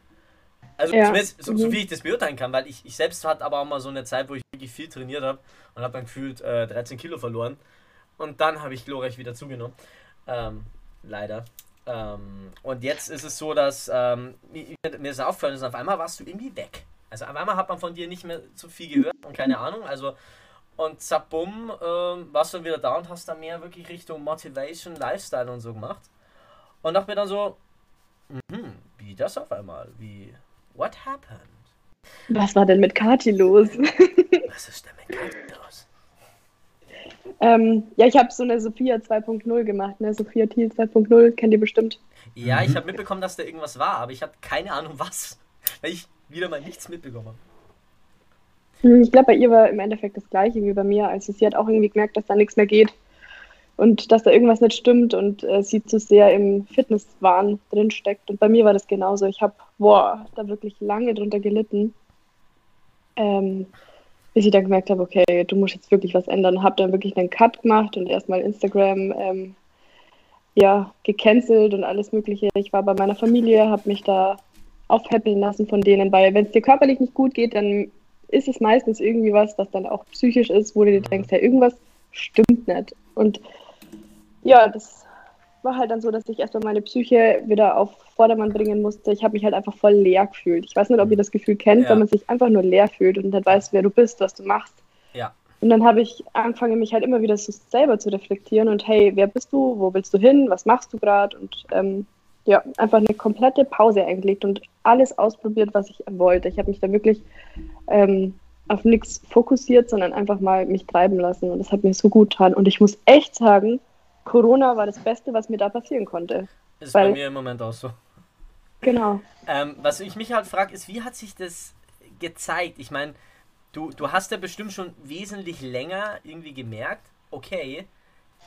Also Ja. zumindest so, so Mhm. wie ich das beurteilen kann, weil ich, ich selbst hatte aber auch mal so eine Zeit, wo ich wirklich viel trainiert habe und habe dann gefühlt äh, 13 Kilo verloren. Und dann habe ich glorreich wieder zugenommen. Ähm, leider. Ähm, und jetzt ist es so, dass ähm, mir, mir ist aufgefallen, ist, auf einmal warst du irgendwie weg. Also auf einmal hat man von dir nicht mehr so viel gehört und keine Ahnung. Also und zack, bumm, ähm, warst du wieder da und hast dann mehr wirklich Richtung Motivation, Lifestyle und so gemacht. Und dachte mir dann so, mhm, wie das auf einmal? Wie, what happened? Was war denn mit Kati los? Was ist denn mit Kati los? ähm, ja, ich habe so eine Sophia 2.0 gemacht, ne? Sophia Thiel 2.0, kennt ihr bestimmt. Ja, ich Mhm. habe mitbekommen, dass da irgendwas war, aber ich habe keine Ahnung was. Weil ich wieder mal nichts mitbekommen habe. Hm, Ich glaube, bei ihr war im Endeffekt das gleiche wie bei mir. Also sie hat auch irgendwie gemerkt, dass da nichts mehr geht und dass da irgendwas nicht stimmt und äh, sie zu sehr im Fitnesswahn drinsteckt. Und bei mir war das genauso. Ich habe, boah, da wirklich lange drunter gelitten, ähm, bis ich dann gemerkt habe, okay, du musst jetzt wirklich was ändern. Habe dann wirklich einen Cut gemacht und erstmal Instagram ähm, ja, gecancelt und alles Mögliche. Ich war bei meiner Familie, habe mich da aufpäppeln lassen von denen, weil wenn es dir körperlich nicht gut geht, dann ist es meistens irgendwie was, was dann auch psychisch ist, wo du dir Mhm. denkst, ja, irgendwas stimmt nicht. Und ja, das war halt dann so, dass ich erstmal meine Psyche wieder auf Vordermann bringen musste. Ich habe mich halt einfach voll leer gefühlt. Ich weiß nicht, ob ihr das Gefühl kennt, Ja. wenn man sich einfach nur leer fühlt und nicht weiß, wer du bist, was du machst. Ja. Und dann habe ich angefangen, mich halt immer wieder so selber zu reflektieren und hey, wer bist du? Wo willst du hin? Was machst du gerade? Und ähm, ja, einfach eine komplette Pause eingelegt und alles ausprobiert, was ich wollte. Ich habe mich da wirklich ähm, auf nichts fokussiert, sondern einfach mal mich treiben lassen. Und das hat mir so gut getan. Und ich muss echt sagen, Corona war das Beste, was mir da passieren konnte. Ist Weil- bei mir im Moment auch so. Genau. Ähm, was ich mich halt frage, ist, wie hat sich das gezeigt? Ich meine, du, du hast ja bestimmt schon wesentlich länger irgendwie gemerkt, okay,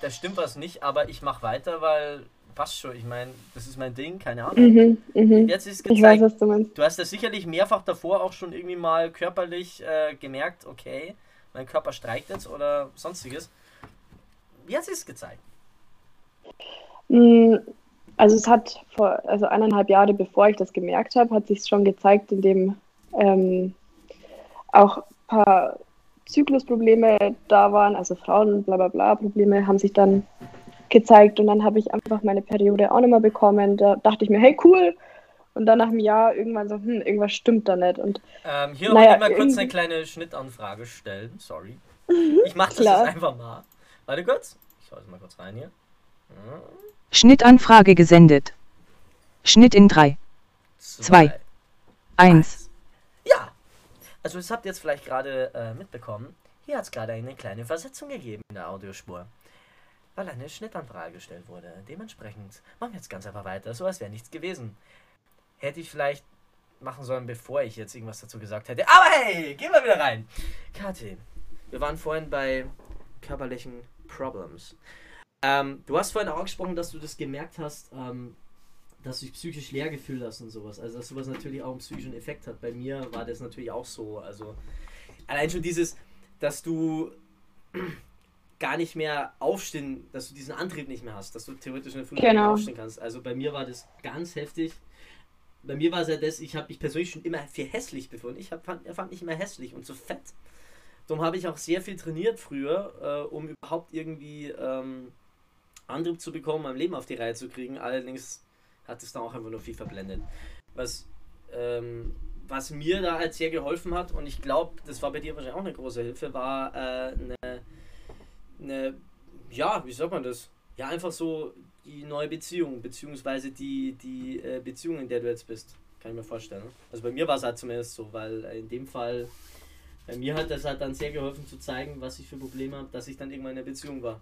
da stimmt was nicht, aber ich mache weiter, weil passt schon. Ich meine, das ist mein Ding, keine Ahnung. Mhm, mhm. Jetzt ist es Ich weiß, gezeigt. was du meinst. Du hast das sicherlich mehrfach davor auch schon irgendwie mal körperlich äh, gemerkt, okay, mein Körper streikt jetzt oder sonstiges. Hat sich es gezeigt? Mm, Also es hat vor, also eineinhalb Jahre bevor ich das gemerkt habe, hat sich schon gezeigt, indem ähm, auch ein paar Zyklusprobleme da waren, also Frauen bla bla bla Probleme haben sich dann gezeigt und dann habe ich einfach meine Periode auch nicht mehr bekommen. Da dachte ich mir, hey cool. Und dann nach einem Jahr irgendwann so, hm, irgendwas stimmt da nicht. Und Ähm, hier Naja, noch mal kurz eine kleine Schnittanfrage stellen. Sorry. Ich mach das klar. jetzt einfach mal. Warte kurz. Ich schaue jetzt mal kurz rein hier. Hm, Schnittanfrage gesendet. Schnitt in 3, Zwei. 1. Ja. Also das habt ihr jetzt vielleicht gerade äh, mitbekommen. Hier hat es gerade eine kleine Versetzung gegeben in der Audiospur. Weil eine Schnittanfrage gestellt wurde. Dementsprechend machen wir jetzt ganz einfach weiter, so als wäre nichts gewesen. Hätte ich vielleicht machen sollen, bevor ich jetzt irgendwas dazu gesagt hätte. Aber hey, gehen wir wieder rein. Kathi, wir waren vorhin bei körperlichen Problems. Ähm, du hast vorhin auch gesprochen, dass du das gemerkt hast, ähm, dass du dich psychisch leer gefühlt hast und sowas. Also, dass sowas natürlich auch einen psychischen Effekt hat. Bei mir war das natürlich auch so. Also, allein schon dieses, dass du gar nicht mehr aufstehen, dass du diesen Antrieb nicht mehr hast, dass du theoretisch in der Früh nicht mehr Genau. aufstehen kannst. Also, bei mir war das ganz heftig. Bei mir war es ja das, ich habe mich persönlich schon immer für hässlich befunden. Ich hab, fand, fand mich immer hässlich und so fett. Darum habe ich auch sehr viel trainiert früher, äh, um überhaupt irgendwie ähm, Antrieb zu bekommen, mein Leben auf die Reihe zu kriegen. Allerdings hat es dann auch einfach nur viel verblendet. Was, ähm, was mir da halt sehr geholfen hat, und ich glaube, das war bei dir wahrscheinlich auch eine große Hilfe, war äh, eine, eine, ja, wie sagt man das? Ja, einfach so die neue Beziehung, beziehungsweise die, die äh, Beziehung, in der du jetzt bist. Kann ich mir vorstellen. Also bei mir war es halt zumindest so, weil äh, in dem Fall, bei mir hat das halt dann sehr geholfen zu zeigen, was ich für Probleme habe, dass ich dann irgendwann in einer Beziehung war.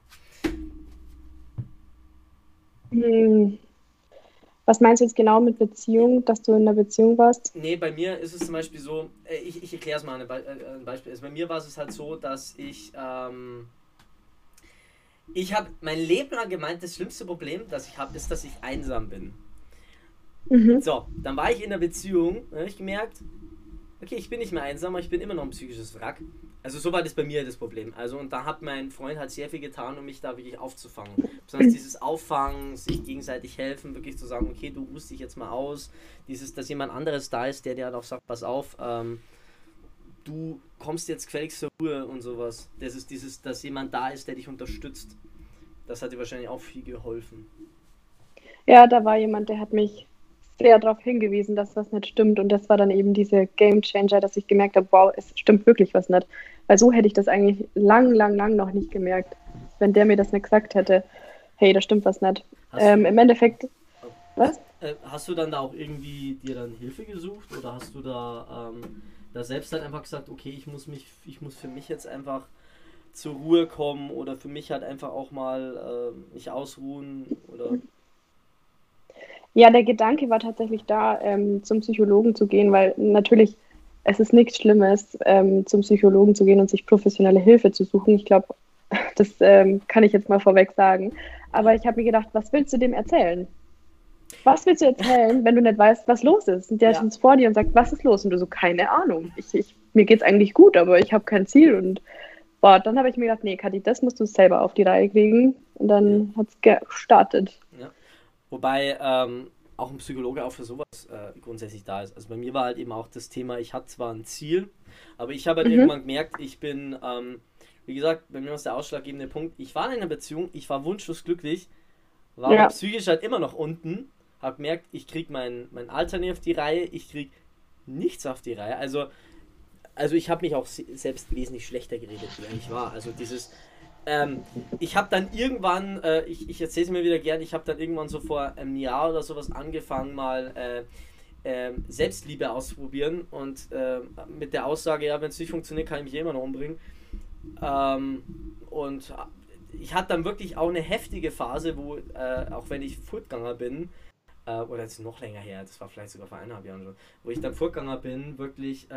hm, was meinst du jetzt genau mit Beziehung, dass du in einer Beziehung warst? Nee, bei mir ist es zum Beispiel so, äh, ich, ich erkläre es mal ein, äh, Beispiel. Also bei mir war es halt so, dass ich, ähm, ich habe mein Leben lang gemeint, das schlimmste Problem, das ich habe, ist, dass ich einsam bin. Mhm. So, dann war ich in einer Beziehung, dann habe ich gemerkt, okay, ich bin nicht mehr einsam, aber ich bin immer noch ein psychisches Wrack. Also so war das bei mir das Problem. Also und da hat mein Freund halt sehr viel getan, um mich da wirklich aufzufangen. Besonders dieses Auffangen, sich gegenseitig helfen, wirklich zu sagen, okay, du ruhst dich jetzt mal aus. Dieses, dass jemand anderes da ist, der dir halt auch sagt, pass auf, ähm, du kommst jetzt gefälligst zur Ruhe und sowas. Das ist dieses, dass jemand da ist, der dich unterstützt. Das hat dir wahrscheinlich auch viel geholfen. Ja, da war jemand, der hat mich sehr darauf hingewiesen, dass was nicht stimmt. Und das war dann eben diese Game Changer, dass ich gemerkt habe, wow, es stimmt wirklich was nicht. Weil so hätte ich das eigentlich lang, lang, lang noch nicht gemerkt, wenn der mir das nicht gesagt hätte. Hey, da stimmt was nicht. Ähm, Im Endeffekt, was? Äh, hast du dann da auch irgendwie dir dann Hilfe gesucht oder hast du da, ähm, da selbst halt einfach gesagt, okay, ich muss mich, ich muss für mich jetzt einfach zur Ruhe kommen oder für mich halt einfach auch mal äh, mich ausruhen oder ja, der Gedanke war tatsächlich da, ähm, zum Psychologen zu gehen, weil natürlich es ist nichts Schlimmes, ähm, zum Psychologen zu gehen und sich professionelle Hilfe zu suchen. Ich glaube, das ähm, kann ich jetzt mal vorweg sagen. Aber ich habe mir gedacht, was willst du dem erzählen? Was willst du erzählen, wenn du nicht weißt, was los ist? Und der ja. ist vor dir und sagt, was ist los? Und du so, keine Ahnung. Ich, ich, mir geht es eigentlich gut, aber ich habe kein Ziel. Und boah, dann habe ich mir gedacht, nee, Kathi, das musst du selber auf die Reihe kriegen. Und dann ja. hat es gestartet. Ja. Wobei ähm, auch ein Psychologe auch für sowas äh, grundsätzlich da ist. Also bei mir war halt eben auch das Thema, ich hatte zwar ein Ziel, aber ich habe halt mhm. irgendwann gemerkt, ich bin, ähm, wie gesagt, bei mir war es der ausschlaggebende Punkt, ich war in einer Beziehung, ich war wunschlos glücklich, war ja. psychisch halt immer noch unten, habe gemerkt, ich kriege mein, mein Alter nicht auf die Reihe, ich kriege nichts auf die Reihe. Also, also ich habe mich auch selbst wesentlich schlechter geredet, wie ich war. Also dieses, ähm, ich habe dann irgendwann, äh, ich, ich erzähle es mir wieder gern, ich habe dann irgendwann so vor einem Jahr oder sowas angefangen, mal äh, äh, Selbstliebe auszuprobieren und äh, mit der Aussage, ja, wenn es nicht funktioniert, kann ich mich immer noch umbringen. Ähm, und ich hatte dann wirklich auch eine heftige Phase, wo, äh, auch wenn ich Furtganger bin, äh, oder jetzt noch länger her, das war vielleicht sogar vor eineinhalb Jahren schon, wo ich dann Furtganger bin, wirklich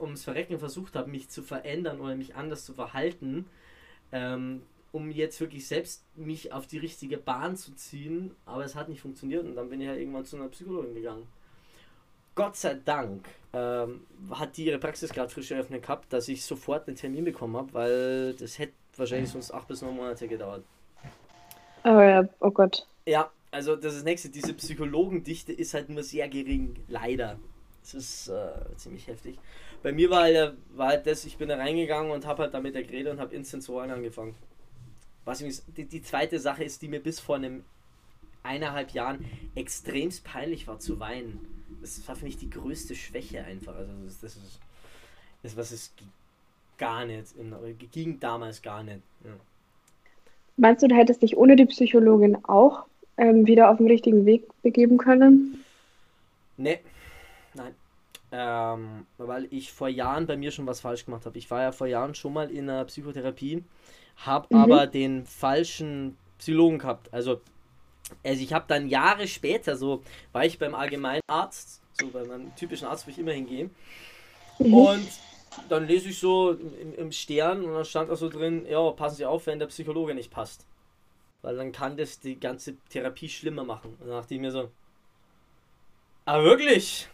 ums Verrecken versucht habe, mich zu verändern oder mich anders zu verhalten ähm, um jetzt wirklich selbst mich auf die richtige Bahn zu ziehen, aber es hat nicht funktioniert und dann bin ich halt irgendwann zu einer Psychologin gegangen. Gott sei Dank ähm, hat die ihre Praxis gerade frisch eröffnet gehabt, dass ich sofort einen Termin bekommen habe, weil das hätte wahrscheinlich sonst acht bis neun Monate gedauert. Oh ja, oh Gott. Ja, also das ist das nächste. Diese Psychologendichte ist halt nur sehr gering, leider. Das ist äh, ziemlich heftig bei mir war halt, war halt das, ich bin da reingegangen und habe halt damit geredet und habe zu heulen angefangen. Was übrigens, die, die zweite Sache ist, die mir bis vor einem eineinhalb Jahren extremst peinlich war zu weinen. Das war für mich die größte Schwäche einfach. Also das, das ist das was es gar nicht, ging damals gar nicht. Ja. Meinst du, du hättest dich ohne die Psychologin auch ähm, wieder auf den richtigen Weg begeben können? Nee, nein. Ähm, weil ich vor Jahren bei mir schon was falsch gemacht habe. Ich war ja vor Jahren schon mal in einer Psychotherapie, habe mhm. aber den falschen Psychologen gehabt. Also, also ich habe dann Jahre später, so war ich beim Allgemeinarzt, so bei meinem typischen Arzt, wo ich immer hingehe. Mhm. Und dann lese ich so im, im Stern und dann stand da so drin, ja, passen Sie auf, wenn der Psychologe nicht passt. Weil dann kann das die ganze Therapie schlimmer machen. Und dann dachte ich mir so, ah wirklich?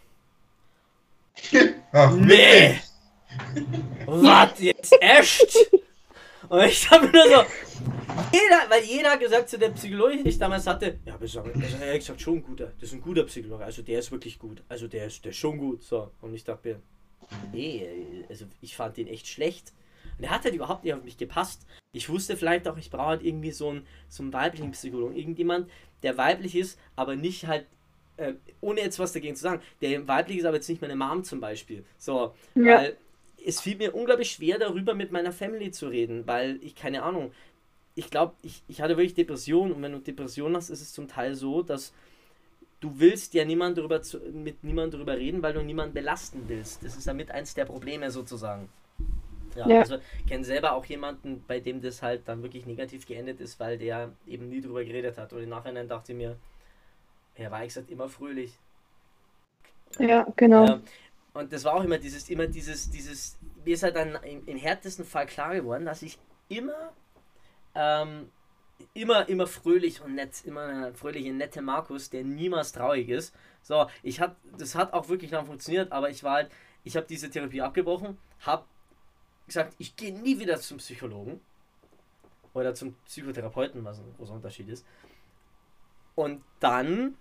Ach, nee! Was jetzt? Echt? Und ich habe nur so. Jeder, weil jeder gesagt zu der Psychologe, die ich damals hatte, ja, aber ich sage, ehrlich gesagt schon ein guter. Das ist ein guter Psychologe. Also der ist wirklich gut. Also der ist, der ist schon gut. So. Und ich dachte mir, nee, also ich fand den echt schlecht. Und er hat halt überhaupt nicht auf mich gepasst. Ich wusste vielleicht auch, ich brauche halt irgendwie so einen, so einen weiblichen Psychologen. Irgendjemand, der weiblich ist, aber nicht halt äh, ohne jetzt was dagegen zu sagen, der weiblich ist aber jetzt nicht meine Mom zum Beispiel. So, ja. weil es fiel mir unglaublich schwer, darüber mit meiner Family zu reden, weil ich keine Ahnung, ich glaube, ich, ich hatte wirklich Depression und wenn du Depression hast, ist es zum Teil so, dass du willst ja niemand darüber zu, mit niemandem darüber reden, weil du niemanden belasten willst. Das ist damit eins der Probleme sozusagen. Ja, ja. also kenne selber auch jemanden, bei dem das halt dann wirklich negativ geendet ist, weil der eben nie darüber geredet hat. Und im Nachhinein dachte ich mir, er war, ich gesagt, immer fröhlich. Ja, genau. Ja, und das war auch immer dieses, immer dieses, dieses, mir ist halt dann im, im härtesten Fall klar geworden, dass ich immer, ähm, immer, immer fröhlich und nett, immer eine fröhliche, nette Markus, der niemals traurig ist. So, ich hab, das hat auch wirklich dann funktioniert, aber ich war halt, ich habe diese Therapie abgebrochen, habe gesagt, ich gehe nie wieder zum Psychologen oder zum Psychotherapeuten, was ein großer Unterschied ist. Und dann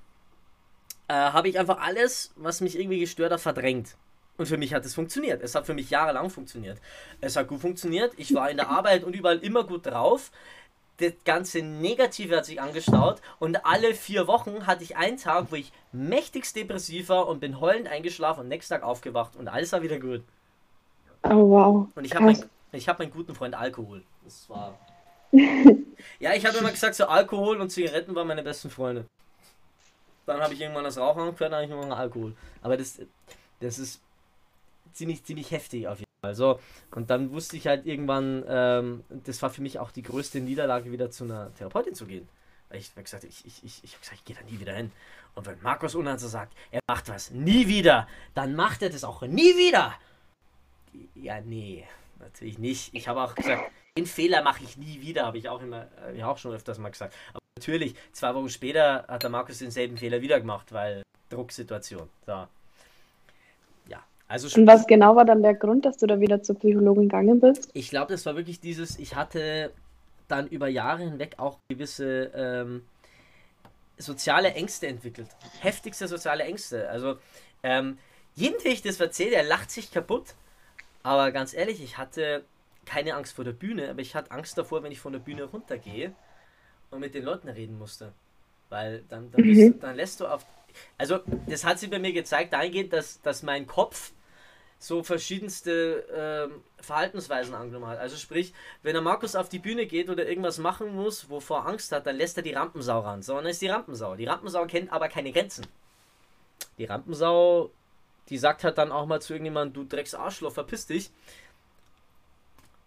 äh, habe ich einfach alles, was mich irgendwie gestört hat, verdrängt. Und für mich hat es funktioniert. Es hat für mich jahrelang funktioniert. Es hat gut funktioniert. Ich war in der Arbeit und überall immer gut drauf. Das ganze Negative hat sich angestaut und alle vier Wochen hatte ich einen Tag, wo ich mächtigst depressiv war und bin heulend eingeschlafen und nächsten Tag aufgewacht und alles war wieder gut. Oh wow. Und ich habe meinen, ich hab meinen guten Freund Alkohol. Das war. ja, ich habe immer gesagt, so Alkohol und Zigaretten waren meine besten Freunde. Dann habe ich irgendwann das Rauchen angehört, dann habe ich noch Alkohol. Aber das, das ist ziemlich, ziemlich heftig auf jeden Fall. So, und dann wusste ich halt irgendwann, ähm, das war für mich auch die größte Niederlage, wieder zu einer Therapeutin zu gehen. Weil ich hab gesagt, ich, ich, ich, ich, gesagt, ich gehe da nie wieder hin. Und wenn Markus Unhanser sagt, er macht was nie wieder, dann macht er das auch nie wieder. Ja, nee, natürlich nicht. Ich habe auch gesagt, den Fehler mache ich nie wieder, habe ich auch immer, äh, ja auch schon öfters mal gesagt. Aber natürlich, zwei Wochen später hat der Markus denselben Fehler wieder gemacht, weil Drucksituation. So. Ja, also Und was genau war dann der Grund, dass du da wieder zur Psychologin gegangen bist? ich glaube, das war wirklich dieses, ich hatte dann über Jahre hinweg auch gewisse ähm, soziale Ängste entwickelt. Heftigste soziale Ängste. Also, ähm, jedem, der ich das erzähle, der lacht sich kaputt. Aber ganz ehrlich, ich hatte keine Angst vor der Bühne, aber ich hatte Angst davor, wenn ich von der Bühne runtergehe und mit den Leuten reden musste. Weil dann, dann, bist, du- dann lässt du auf. Also, das hat sich bei mir gezeigt, dahingehend, dass, dass mein Kopf so verschiedenste ähm, Verhaltensweisen angenommen hat. Also sprich, wenn der Markus auf die Bühne geht oder irgendwas machen muss, wovor er Angst hat, dann lässt er die Rampensau ran. So, und dann ist die Rampensau. Die Rampensau kennt aber keine Grenzen. Die Rampensau, die sagt halt dann auch mal zu irgendjemandem, du Drecks Arschloch, verpiss dich.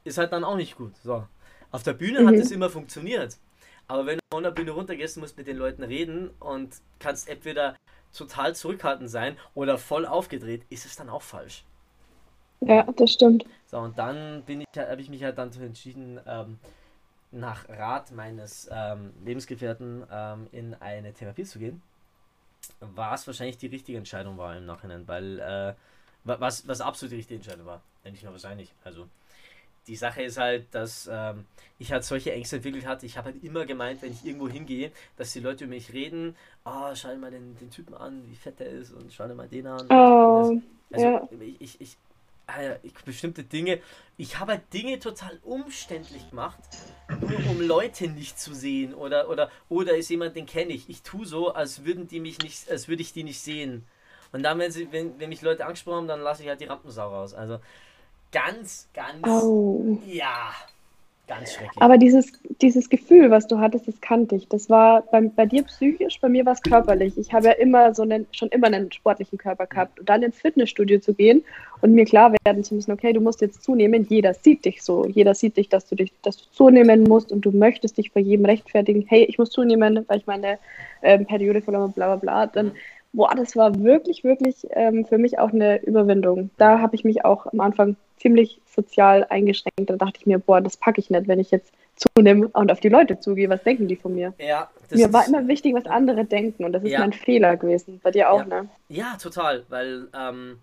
Ist halt dann auch nicht gut. So. Auf der Bühne hat Mhm. es immer funktioniert. Aber wenn du von der Bühne runtergehst, musst mit den Leuten reden und kannst entweder total zurückhaltend sein oder voll aufgedreht, ist es dann auch falsch. Ja, das stimmt. So, und dann bin ich, habe ich mich halt dann entschieden, ähm, nach Rat meines ähm, Lebensgefährten ähm, in eine Therapie zu gehen. Was wahrscheinlich die richtige Entscheidung war im Nachhinein, weil äh, wa- was, was absolut die richtige Entscheidung war. Nicht nur wahrscheinlich. Also die Sache ist halt, dass ähm, ich halt solche Ängste entwickelt hatte. Ich habe halt immer gemeint, wenn ich irgendwo hingehe, dass die Leute über mich reden, oh, schau dir mal den, den Typen an, wie fett der ist und schau dir mal den an. Oh, also ja. ich, ich, ich, ich, bestimmte Dinge, ich habe halt Dinge total umständlich gemacht, nur um Leute nicht zu sehen oder oder oder ist jemand, den kenne ich. Ich tue so, als würden die mich nicht, als würde ich die nicht sehen. Und dann, wenn sie, wenn, wenn mich Leute angesprochen haben, dann lasse ich halt die Rampensau raus. Also ganz, ganz, Oh. ja, ganz schrecklich. Aber dieses, dieses Gefühl, was du hattest, das kannte ich. Das war bei, bei dir psychisch, bei mir war es körperlich. Ich habe ja immer so einen, schon immer einen sportlichen Körper gehabt. Und dann ins Fitnessstudio zu gehen und mir klar werden zu müssen, okay, du musst jetzt zunehmen, jeder sieht dich so. Jeder sieht dich, dass du dich, dass du zunehmen musst und du möchtest dich vor jedem rechtfertigen, hey, ich muss zunehmen, weil ich meine ähm, Periode verloren habe, bla bla bla. Dann, boah, das war wirklich, wirklich ähm, für mich auch eine Überwindung. Da habe ich mich auch am Anfang ziemlich sozial eingeschränkt. Da dachte ich mir, boah, das packe ich nicht, wenn ich jetzt zunehme und auf die Leute zugehe. Was denken die von mir? ja, mir war immer wichtig, was andere denken und das ist Ja. mein Fehler gewesen. Bei dir auch, Ja. ne? Ja, total, weil ähm,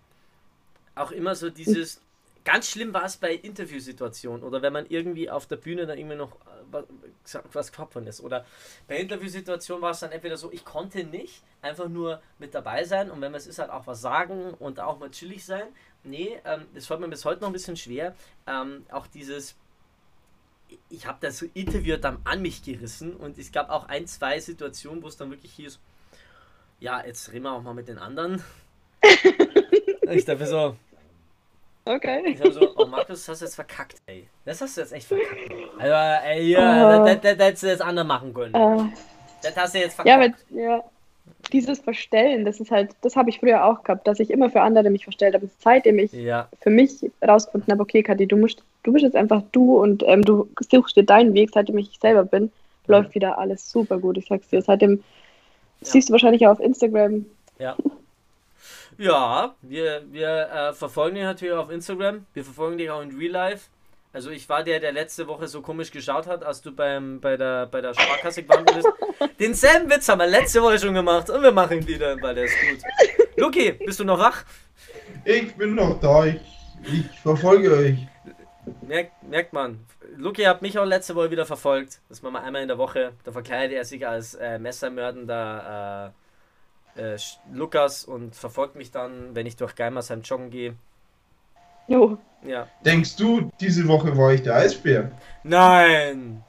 auch immer so dieses. Ganz schlimm war es bei Interviewsituationen oder wenn man irgendwie auf der Bühne dann irgendwie noch äh, was, gefragt worden ist. Oder bei Interviewsituationen war es dann entweder so, ich konnte nicht einfach nur mit dabei sein und wenn es ist, halt auch was sagen und auch mal chillig sein. Nee, ähm, das fällt mir bis heute noch ein bisschen schwer. Ähm, auch dieses, ich habe das Interview dann an mich gerissen und es gab auch ein, zwei Situationen, wo es dann wirklich hieß, ja, jetzt reden wir auch mal mit den anderen. ich dachte so, Okay. ich dachte so, oh Markus, das hast du jetzt verkackt, ey. Das hast du jetzt echt verkackt. Also, ey, ja, Oh. das, das, das hättest du jetzt anders machen können. Äh, Das hast du jetzt ja, verkackt. aber ja, dieses Verstellen, das ist halt, das habe ich früher auch gehabt, dass ich immer für andere mich verstellt habe. Seitdem ich Ja, für mich rausgefunden habe, okay, Kathi, du musst, du bist jetzt einfach du und ähm, du suchst dir deinen Weg, seitdem ich selber bin, läuft wieder alles super gut. Ich sag's dir. Seitdem siehst du wahrscheinlich auch auf Instagram. ja. Ja, wir, wir äh, verfolgen dich natürlich auf Instagram. Wir verfolgen dich auch in Real Life. Also ich war der, der letzte Woche so komisch geschaut hat, als du beim, bei, der, bei der Sparkasse gewandert bist. Denselben Witz haben wir letzte Woche schon gemacht und wir machen ihn wieder, weil der ist gut. Luki, bist du noch wach? Ich bin noch da, ich, ich verfolge euch. merkt, merkt man. Luki hat mich auch letzte Woche wieder verfolgt. Das machen wir einmal in der Woche. Da verkleidet er sich als äh, messermördender äh, Lukas und verfolgt mich dann, wenn ich durch Geimersheim joggen gehe. Jo. Ja. Denkst du, diese Woche war ich der Eisbär? Nein!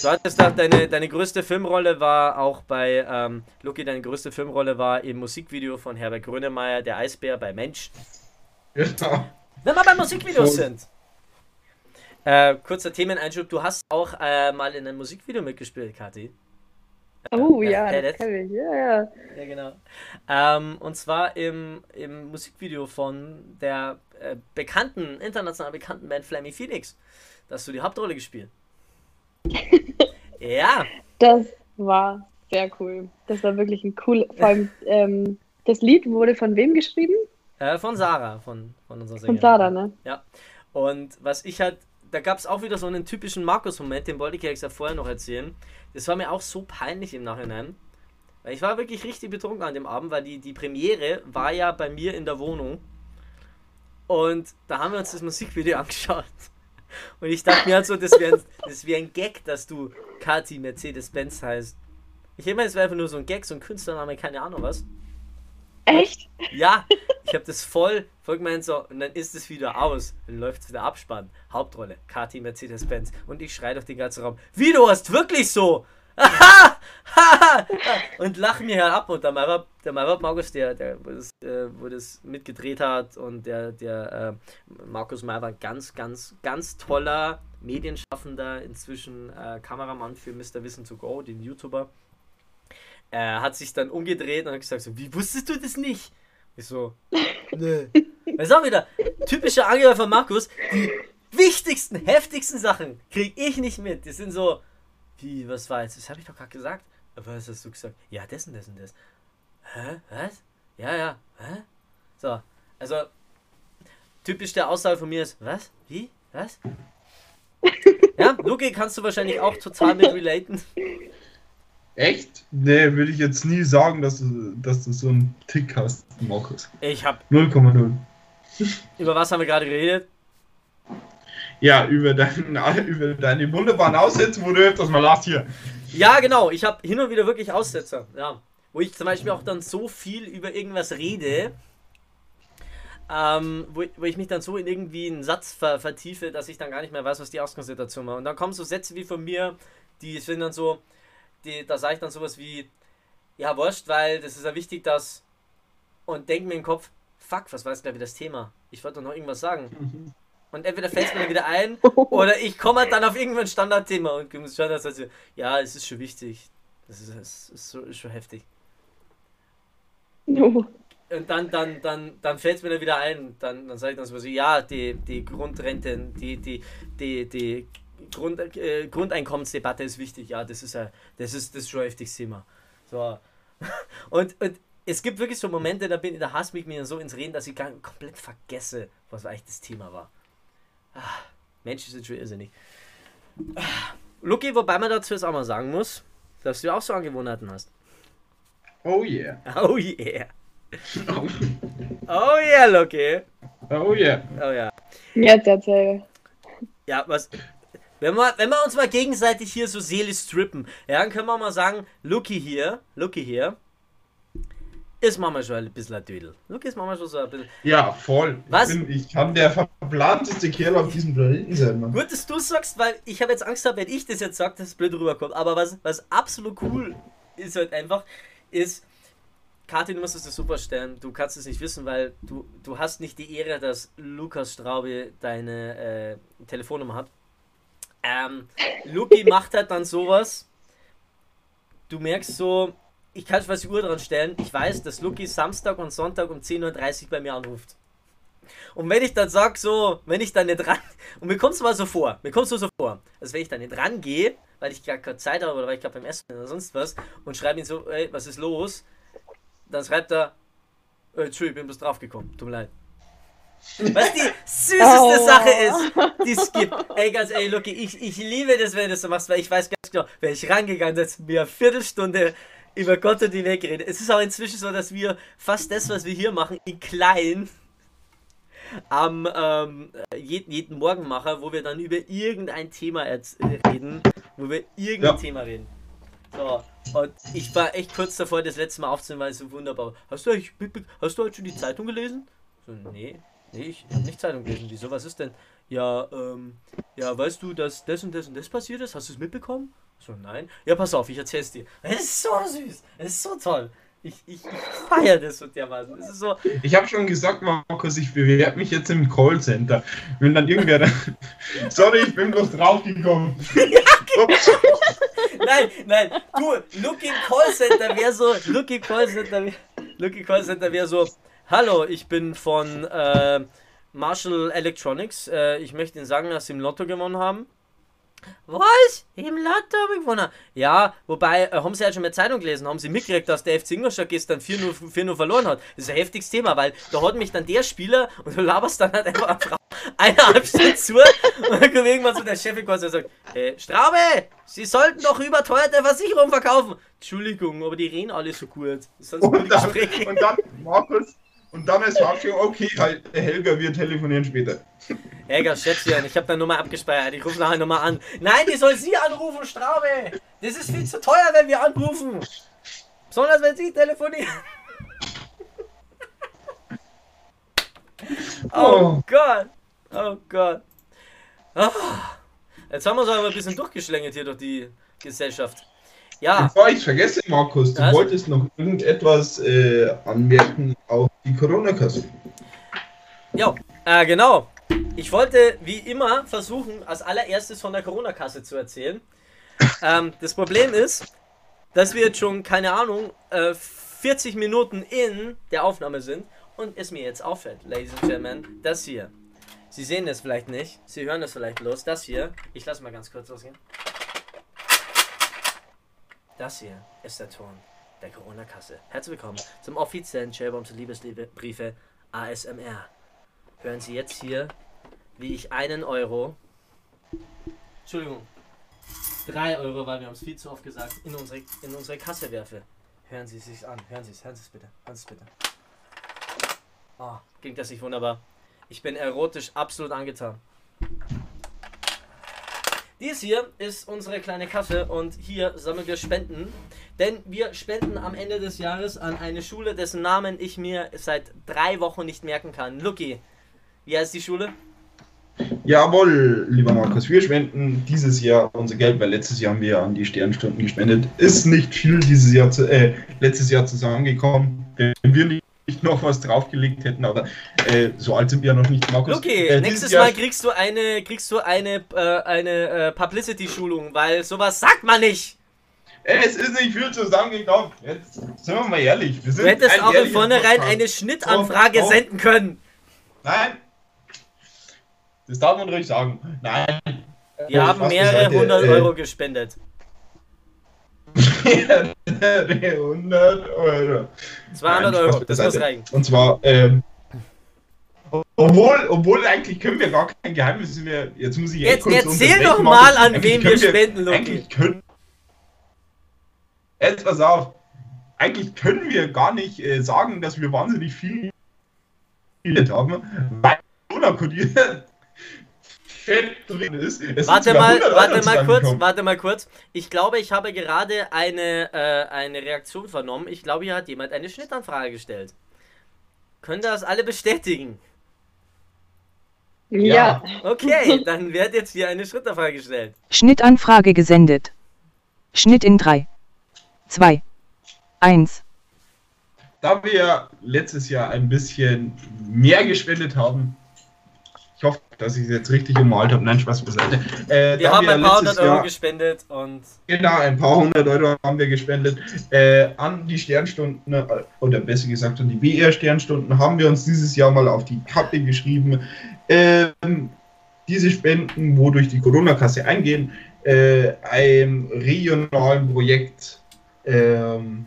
Du hattest da, deine, deine größte Filmrolle war auch bei, ähm, Luki, deine größte Filmrolle war im Musikvideo von Herbert Grönemeyer, der Eisbär bei Mensch. Ja. Wenn wir bei Musikvideos Voll. sind. Äh, kurzer Themeneinschub, du hast auch äh, mal in einem Musikvideo mitgespielt, Kathi. Oh Ja, ja, das kann ich. Ja, ja. Ja, genau. Ähm, und zwar im, im Musikvideo von der äh, bekannten, international bekannten Band Flammy Phoenix. Da hast du die Hauptrolle gespielt. ja, Das war sehr cool. Das war wirklich ein cool. Vor allem, ähm, das Lied wurde von wem geschrieben? äh, von Sarah, von, von unserer Von Sängerin. Sarah, ne? Ja. Und was ich halt, da gab es auch wieder so einen typischen Markus-Moment, den wollte ich ja vorher noch erzählen. Das war mir auch so peinlich im Nachhinein. Weil ich war wirklich richtig betrunken an dem Abend, weil die, die Premiere war ja bei mir in der Wohnung. Und da haben wir uns das Musikvideo angeschaut. Und ich dachte mir halt so, das wäre das wär ein Gag, dass du Kati Mercedes-Benz heißt. Ich meine, es wäre einfach nur so ein Gag, so ein Künstlername, keine Ahnung was. Echt? Ja, ich habe das voll, voll gemeint so, und dann ist es wieder aus. Dann läuft wieder Abspann. Hauptrolle, KT Mercedes-Benz. Und ich schreie durch den ganzen Raum, wie, du hast wirklich so? und lach mir ab. Und der Malwab, der Malwab Markus, der, der wo, das, äh, wo das mitgedreht hat, und der, der äh, Markus Malwab, ganz, ganz, ganz toller Medienschaffender, inzwischen äh, Kameramann für Mr. Wissen to Go, den YouTuber. Er hat sich dann umgedreht und hat gesagt so, wie wusstest du das nicht? Ich so, nö. Das ist auch wieder typischer Angriff von Markus. Die wichtigsten, heftigsten Sachen kriege ich nicht mit. Die sind so, wie, was war jetzt? Das habe ich doch gerade gesagt. Aber was hast du gesagt? Ja, das und das und das. Hä? Was? Ja, ja. Hä? So, also typisch der Aussage von mir ist, was? Wie? Was? Ja, Luki kannst du wahrscheinlich auch total mit relaten. Echt? Nee, würde ich jetzt nie sagen, dass du, dass du so einen Tick hast, Markus. Ich habe 0,0. über was haben wir gerade geredet? Ja, über, dein, über deine wunderbaren Aussätze, wo du öfters mal lachst hier. Ja, genau. Ich habe hin und wieder wirklich Aussetzer. Ja. Wo ich zum Beispiel auch dann so viel über irgendwas rede, ähm, wo, wo ich mich dann so in irgendwie einen Satz ver vertiefe, dass ich dann gar nicht mehr weiß, was die Ausgangssituation war. Und dann kommen so Sätze wie von mir, die sind dann so, die, da sage ich dann sowas wie, ja, wurscht, weil das ist ja wichtig, dass. Und denke mir im Kopf, fuck, was war jetzt gleich wieder das Thema? Ich wollte doch noch irgendwas sagen. Und entweder fällt es mir wieder ein, oder ich komme dann auf irgendein Standardthema und muss schon das also, ja, es ist schon wichtig. Das ist, das ist, so, ist schon heftig. No. Und dann, dann, dann, dann fällt es mir dann wieder ein. Dann, dann sage ich dann so, ja, die, die Grundrenten, die, die, die, die Grund, äh, Grundeinkommensdebatte ist wichtig. Ja, das ist, ein- das ist, das ist schon ein heftiges Thema. So. Und, und es gibt wirklich so Momente, da, bin, da hasst mich mir so ins Reden, dass ich gar, komplett vergesse, was eigentlich das Thema war. Ah, Menschen sind schon irrsinnig. Ah, Luki, wobei man dazu jetzt auch mal sagen muss, dass du auch so Angewohnheiten hast. Oh yeah. Oh yeah. Oh yeah, Luki. Oh yeah. Oh ja. Jetzt erzähl. Ja, was. Wenn wir, wenn wir uns mal gegenseitig hier so seelisch strippen, ja, dann können wir mal sagen, Lucky hier, Lucky hier, ist manchmal schon ein bisschen ein Dödel. Lucky ist manchmal schon so ein bisschen. Ja, voll. Was? Ich, bin, ich kann der verplanteste Kerl auf diesem Planeten sein, Mann. Gut, dass du sagst, weil ich habe jetzt Angst gehabt, wenn ich das jetzt sage, dass es blöd rüberkommt. Aber was, was absolut cool ist halt einfach, ist, Kathi, du musst es dir super stellen. Du kannst es nicht wissen, weil du, du hast nicht die Ehre, dass Lukas Straube deine äh, Telefonnummer hat. Ähm, Luki macht halt dann sowas. Du merkst so, ich kann fast die Uhr dran stellen. Ich weiß, dass Luki Samstag und Sonntag um 10.30 Uhr bei mir anruft. Und wenn ich dann sag so, wenn ich dann nicht ran, und mir kommt es mal so vor, mir kommt es so vor, als wenn ich dann nicht rangehe, weil ich gar keine Zeit habe oder weil ich gerade beim Essen oder sonst was und schreibe ihn so, ey, was ist los? Dann schreibt er, äh, Entschuldigung, ich bin bloß draufgekommen, tut mir leid. Was die süßeste Oh. Sache ist, die es gibt. Ey, ganz ehrlich, Lucky, ich, ich liebe das, wenn du das so machst, weil ich weiß ganz genau, wäre ich rangegangen, dass mir eine Viertelstunde über Gott und die Welt geredet. Es ist auch inzwischen so, dass wir fast das, was wir hier machen, in klein am ähm, jeden, jeden Morgen mache, wo wir dann über irgendein Thema jetzt reden, wo wir irgendein Ja. Thema reden. So, und ich war echt kurz davor, das letzte Mal aufzunehmen, weil es so wunderbar war. Hast du eigentlich hast du heute schon die Zeitung gelesen? So, nee, nee, ich habe nicht Zeitung gelesen. Wieso, was ist denn? Ja, ähm, ja, weißt du, dass das und das und das passiert ist? Hast du es mitbekommen? So, nein. Ja, pass auf, ich erzähl's dir. Es ist so süß. Es ist so toll. Ich, ich, ich feiere das so dermaßen. Es ist so, Ich habe schon gesagt, Markus, ich bewerbe mich jetzt im Callcenter. Wenn dann irgendwer. da- Sorry, ich bin bloß draufgekommen. Ups. Nein, nein, du, Look im Callcenter wäre so, Look im Callcenter, wär- Look im Callcenter wäre so, hallo, ich bin von äh, Marshall Electronics, äh, ich möchte Ihnen sagen, dass Sie im Lotto gewonnen haben. Was? Im Lotto hab ich gewonnen? Ja, wobei, äh, haben Sie ja schon mal Zeitung gelesen, haben Sie mitgekriegt, dass der FC Ingolstadt gestern 4-0 4-0 verloren hat? Das ist ein heftiges Thema, weil da hat mich dann der Spieler und du laberst dann halt einfach eine Frau eineinhalb Stunden zu und dann kommt irgendwann so der Chef im Kurs und sagt, äh, Straube, Sie sollten doch überteuerte Versicherung verkaufen. Entschuldigung, aber die reden alle so gut. Das sind so Und dann, und dann, Markus, und dann ist Fabio, okay, halt, Helga, wir telefonieren später. Helga, Schätzchen, ich habe deine Nummer abgespeichert. Ich rufe nachher nochmal an. Nein, die soll sie anrufen, Straube. Das ist viel zu teuer, wenn wir anrufen. Besonders wenn sie telefonieren. Oh Oh. Gott. Oh Gott. Ah. Jetzt haben wir uns aber ein bisschen durchgeschlängelt hier durch die Gesellschaft. Ja, Bevor ich vergesse, Markus, du Was? wolltest noch irgendetwas äh, anmerken auf die Corona-Kasse. ja, äh, genau. Ich wollte wie immer versuchen, als allererstes von der Corona-Kasse zu erzählen. Ähm, das Problem ist, dass wir jetzt schon, keine Ahnung, äh, 40 Minuten in der Aufnahme sind und es mir jetzt auffällt, Ladies and Gentlemen, das hier. Sie sehen es vielleicht nicht, Sie hören es vielleicht bloß, das hier. Ich lasse mal ganz kurz losgehen. Das hier ist der Ton der Corona-Kasse. Herzlich willkommen zum offiziellen Chairbombs Liebesbriefe ASMR. Hören Sie jetzt hier, wie ich einen Euro. Entschuldigung. Drei Euro, weil wir haben es viel zu oft gesagt, in unsere, in unsere Kasse werfe. Hören Sie es sich an. Hören Sie es, hören Sie es bitte. Hören Sie es bitte. Oh, ging das nicht wunderbar. Ich bin erotisch absolut angetan. Dies hier ist unsere kleine Kasse und hier sammeln wir Spenden. Denn wir spenden am Ende des Jahres an eine Schule, dessen Namen ich mir seit drei Wochen nicht merken kann. Lucky, wie heißt die Schule? Jawohl, lieber Markus, wir spenden dieses Jahr unser Geld, weil letztes Jahr haben wir an die Sternstunden gespendet. Ist nicht viel dieses Jahr zu, äh, letztes Jahr zusammengekommen, wenn wir nicht noch was draufgelegt hätten, aber äh, so alt sind wir ja noch nicht, Markus. Lucky, äh, nächstes Jahr- Mal kriegst du eine, kriegst du eine, äh, eine äh, Publicity-Schulung, weil sowas sagt man nicht. Es ist nicht viel zusammengekommen. Jetzt sind wir mal ehrlich. Wir sind Du hättest auch im Vornherein Podcast. eine Schnittanfrage Oh, oh. senden können. Nein. Das darf man ruhig sagen. Nein. Wir Äh, haben mehrere hundert äh, Euro gespendet. Mehrere hundert Euro. 200 Nein, Euro, das muss reichen. Und zwar, ähm, obwohl, obwohl eigentlich können wir gar kein Geheimnis mehr. Jetzt muss ich eh Jetzt kurz erzähl doch mal, an Eigentlich wen wir spenden, Loki. Eigentlich können. Jetzt pass auf. Eigentlich können wir gar nicht äh, sagen, dass wir wahnsinnig viel haben, weil Corona kodiert drin ist. Es Warte mal, 100 Euro warte mal kurz, warte mal kurz. Ich glaube, ich habe gerade eine, äh, eine Reaktion vernommen. Ich glaube, hier hat jemand eine Schnittanfrage gestellt. Könnt ihr das alle bestätigen? Ja. Okay, dann wird jetzt hier eine Schnittanfrage gestellt. Schnittanfrage gesendet. Schnitt in 3, 2, 1. Da wir ja letztes Jahr ein bisschen mehr gespendet haben, ich hoffe, dass ich es jetzt richtig ummalt habe. Nein, Spaß beiseite. Äh, Wir haben ja ein paar hundert Euro Jahr- gespendet und Genau, ein paar hundert Euro haben wir gespendet. Äh, an die Sternstunden, äh, oder besser gesagt an die BR-Sternstunden, haben wir uns dieses Jahr mal auf die Kappe geschrieben. Ähm, diese Spenden, wo durch die Corona-Kasse eingehen, äh, einem regionalen Projekt ähm,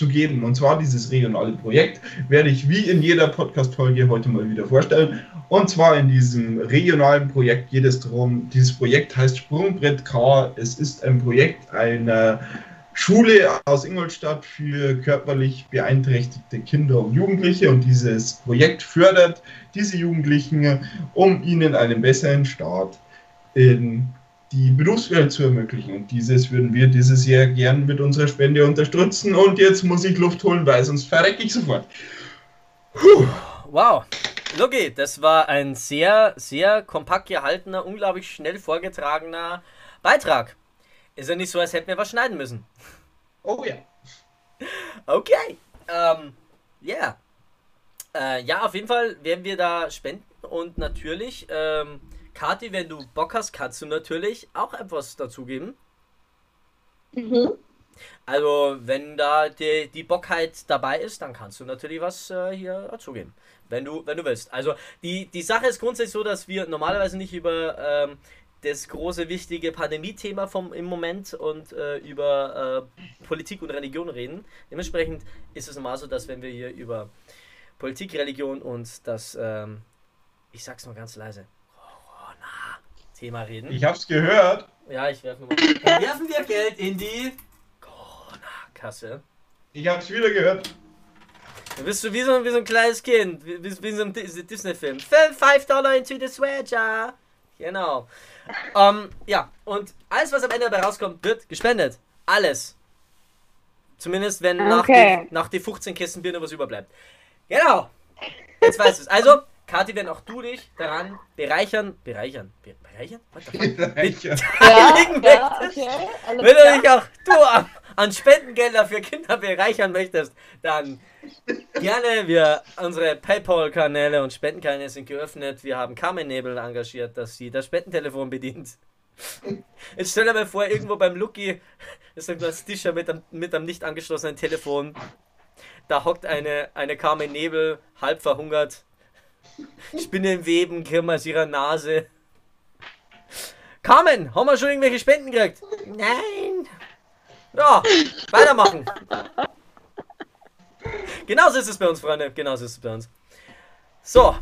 zu geben. Und zwar dieses regionale Projekt werde ich wie in jeder Podcast-Folge heute mal wieder vorstellen. Und zwar in diesem regionalen Projekt geht es darum, dieses Projekt heißt Sprungbrett K. Es ist ein Projekt einer Schule aus Ingolstadt für körperlich beeinträchtigte Kinder und Jugendliche und dieses Projekt fördert diese Jugendlichen, um ihnen einen besseren Start in die Berufswelt zu ermöglichen. Und dieses würden wir dieses Jahr gern mit unserer Spende unterstützen. Und jetzt muss ich Luft holen, weil sonst verrecke ich sofort. Puh. Wow. Lucky, das war ein sehr, sehr kompakt gehaltener, unglaublich schnell vorgetragener Beitrag. Ist ja nicht so, als hätten wir was schneiden müssen. Oh ja. Okay. Ähm, yeah. Äh, ja, auf jeden Fall werden wir da spenden und natürlich, ähm, Kathi, wenn du Bock hast, kannst du natürlich auch etwas dazugeben. Mhm. Also, wenn da die, die Bockheit dabei ist, dann kannst du natürlich was äh, hier dazugeben. Wenn du, wenn du willst. Also, die, die Sache ist grundsätzlich so, dass wir normalerweise nicht über ähm, das große, wichtige Pandemie-Thema vom im Moment und äh, über äh, Politik und Religion reden. Dementsprechend ist es normal so, dass wenn wir hier über Politik, Religion und das, ähm, ich sag's mal ganz leise, Corona-Thema reden. Ich hab's gehört. Ja, ich werfe nochmal. Dann werfen wir Geld in die Corona-Kasse. Ich hab's wieder gehört. Du bist so wie so, wie so ein kleines Kind, wie, wie, so ein Dis- Disney-Film. 5 Dollar into the swear jar. Genau. Ähm, ja, und alles, was am Ende dabei rauskommt, wird gespendet. Alles. Zumindest, wenn nach, Okay. die, nach die 15 Kisten Bier noch was überbleibt. Genau. Jetzt weißt du es. Also, Kathi, wenn auch du dich daran bereichern, bereichern, be bereichern? What the fuck? Reicher. Ja, ja, okay. Wenn du dich auch du an, an Spendengelder für Kinder bereichern möchtest, dann gerne. Wir, unsere PayPal-Kanäle und Spendenkanäle sind geöffnet. Wir haben Carmen Nebel engagiert, dass sie das Spendentelefon bedient. Jetzt stell dir mal vor, irgendwo beim Lucky ist ein kleines Tischer mit einem, mit einem nicht angeschlossenen Telefon. Da hockt eine, eine Carmen Nebel, halb verhungert. Spinnenweben, Kirme aus ihrer Nase. Carmen, haben wir schon irgendwelche Spenden gekriegt? Nein. Ja, weitermachen. Genauso ist es bei uns, Freunde. Genauso ist es bei uns. So.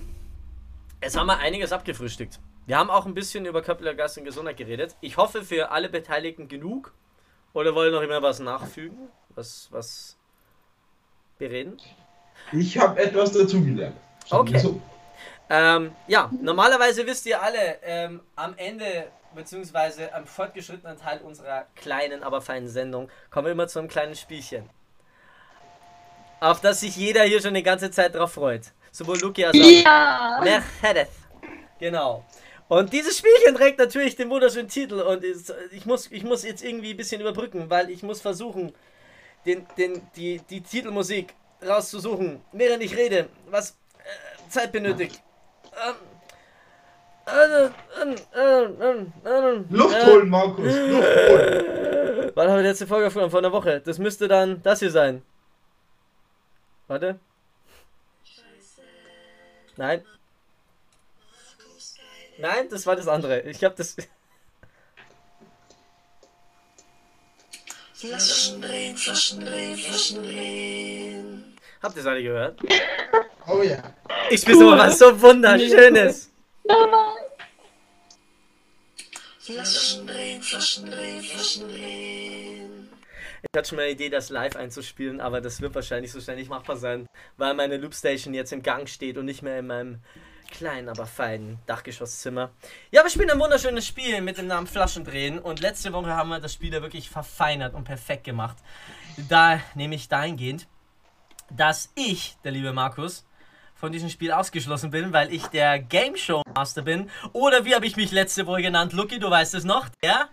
Jetzt haben wir einiges abgefrühstückt. Wir haben auch ein bisschen über körperliche Geist und Gesundheit geredet. Ich hoffe für alle Beteiligten genug. Oder wollen noch immer was nachfügen? Was, was bereden? Ich habe etwas dazugelernt. Okay. so. Ähm, ja, normalerweise wisst ihr alle, ähm, am Ende beziehungsweise am fortgeschrittenen Teil unserer kleinen, aber feinen Sendung kommen wir immer zu einem kleinen Spielchen. Auf das sich jeder hier schon die ganze Zeit drauf freut. Sowohl Luki als auch Ja. Mercedes. Genau. Und dieses Spielchen trägt natürlich den wunderschönen Titel und ist, ich, muss, ich muss jetzt irgendwie ein bisschen überbrücken, weil ich muss versuchen, den, den, die, die Titelmusik rauszusuchen, während ich rede, was äh, Zeit benötigt. Luft holen, Markus. Luft holen. Wann haben wir die letzte Folge von vor einer Woche? Das müsste dann das hier sein. Warte. Nein. Nein, das war das andere. Ich hab das. Habt ihr es alle gehört? Oh ja. Ich bin so was so wunderschönes. Ich hatte schon mal eine Idee, das live einzuspielen, aber das wird wahrscheinlich so schnell nicht machbar sein, weil meine Loopstation jetzt im Gang steht und nicht mehr in meinem kleinen, aber feinen Dachgeschosszimmer. Ja, wir spielen ein wunderschönes Spiel mit dem Namen Flaschendrehen und letzte Woche haben wir das Spiel ja wirklich verfeinert und perfekt gemacht. Da nämlich dahingehend, dass ich, der liebe Markus, von diesem Spiel ausgeschlossen bin, weil ich der Game Show Master bin. Oder wie habe ich mich letzte Woche genannt? Lucky, du weißt es noch? Der?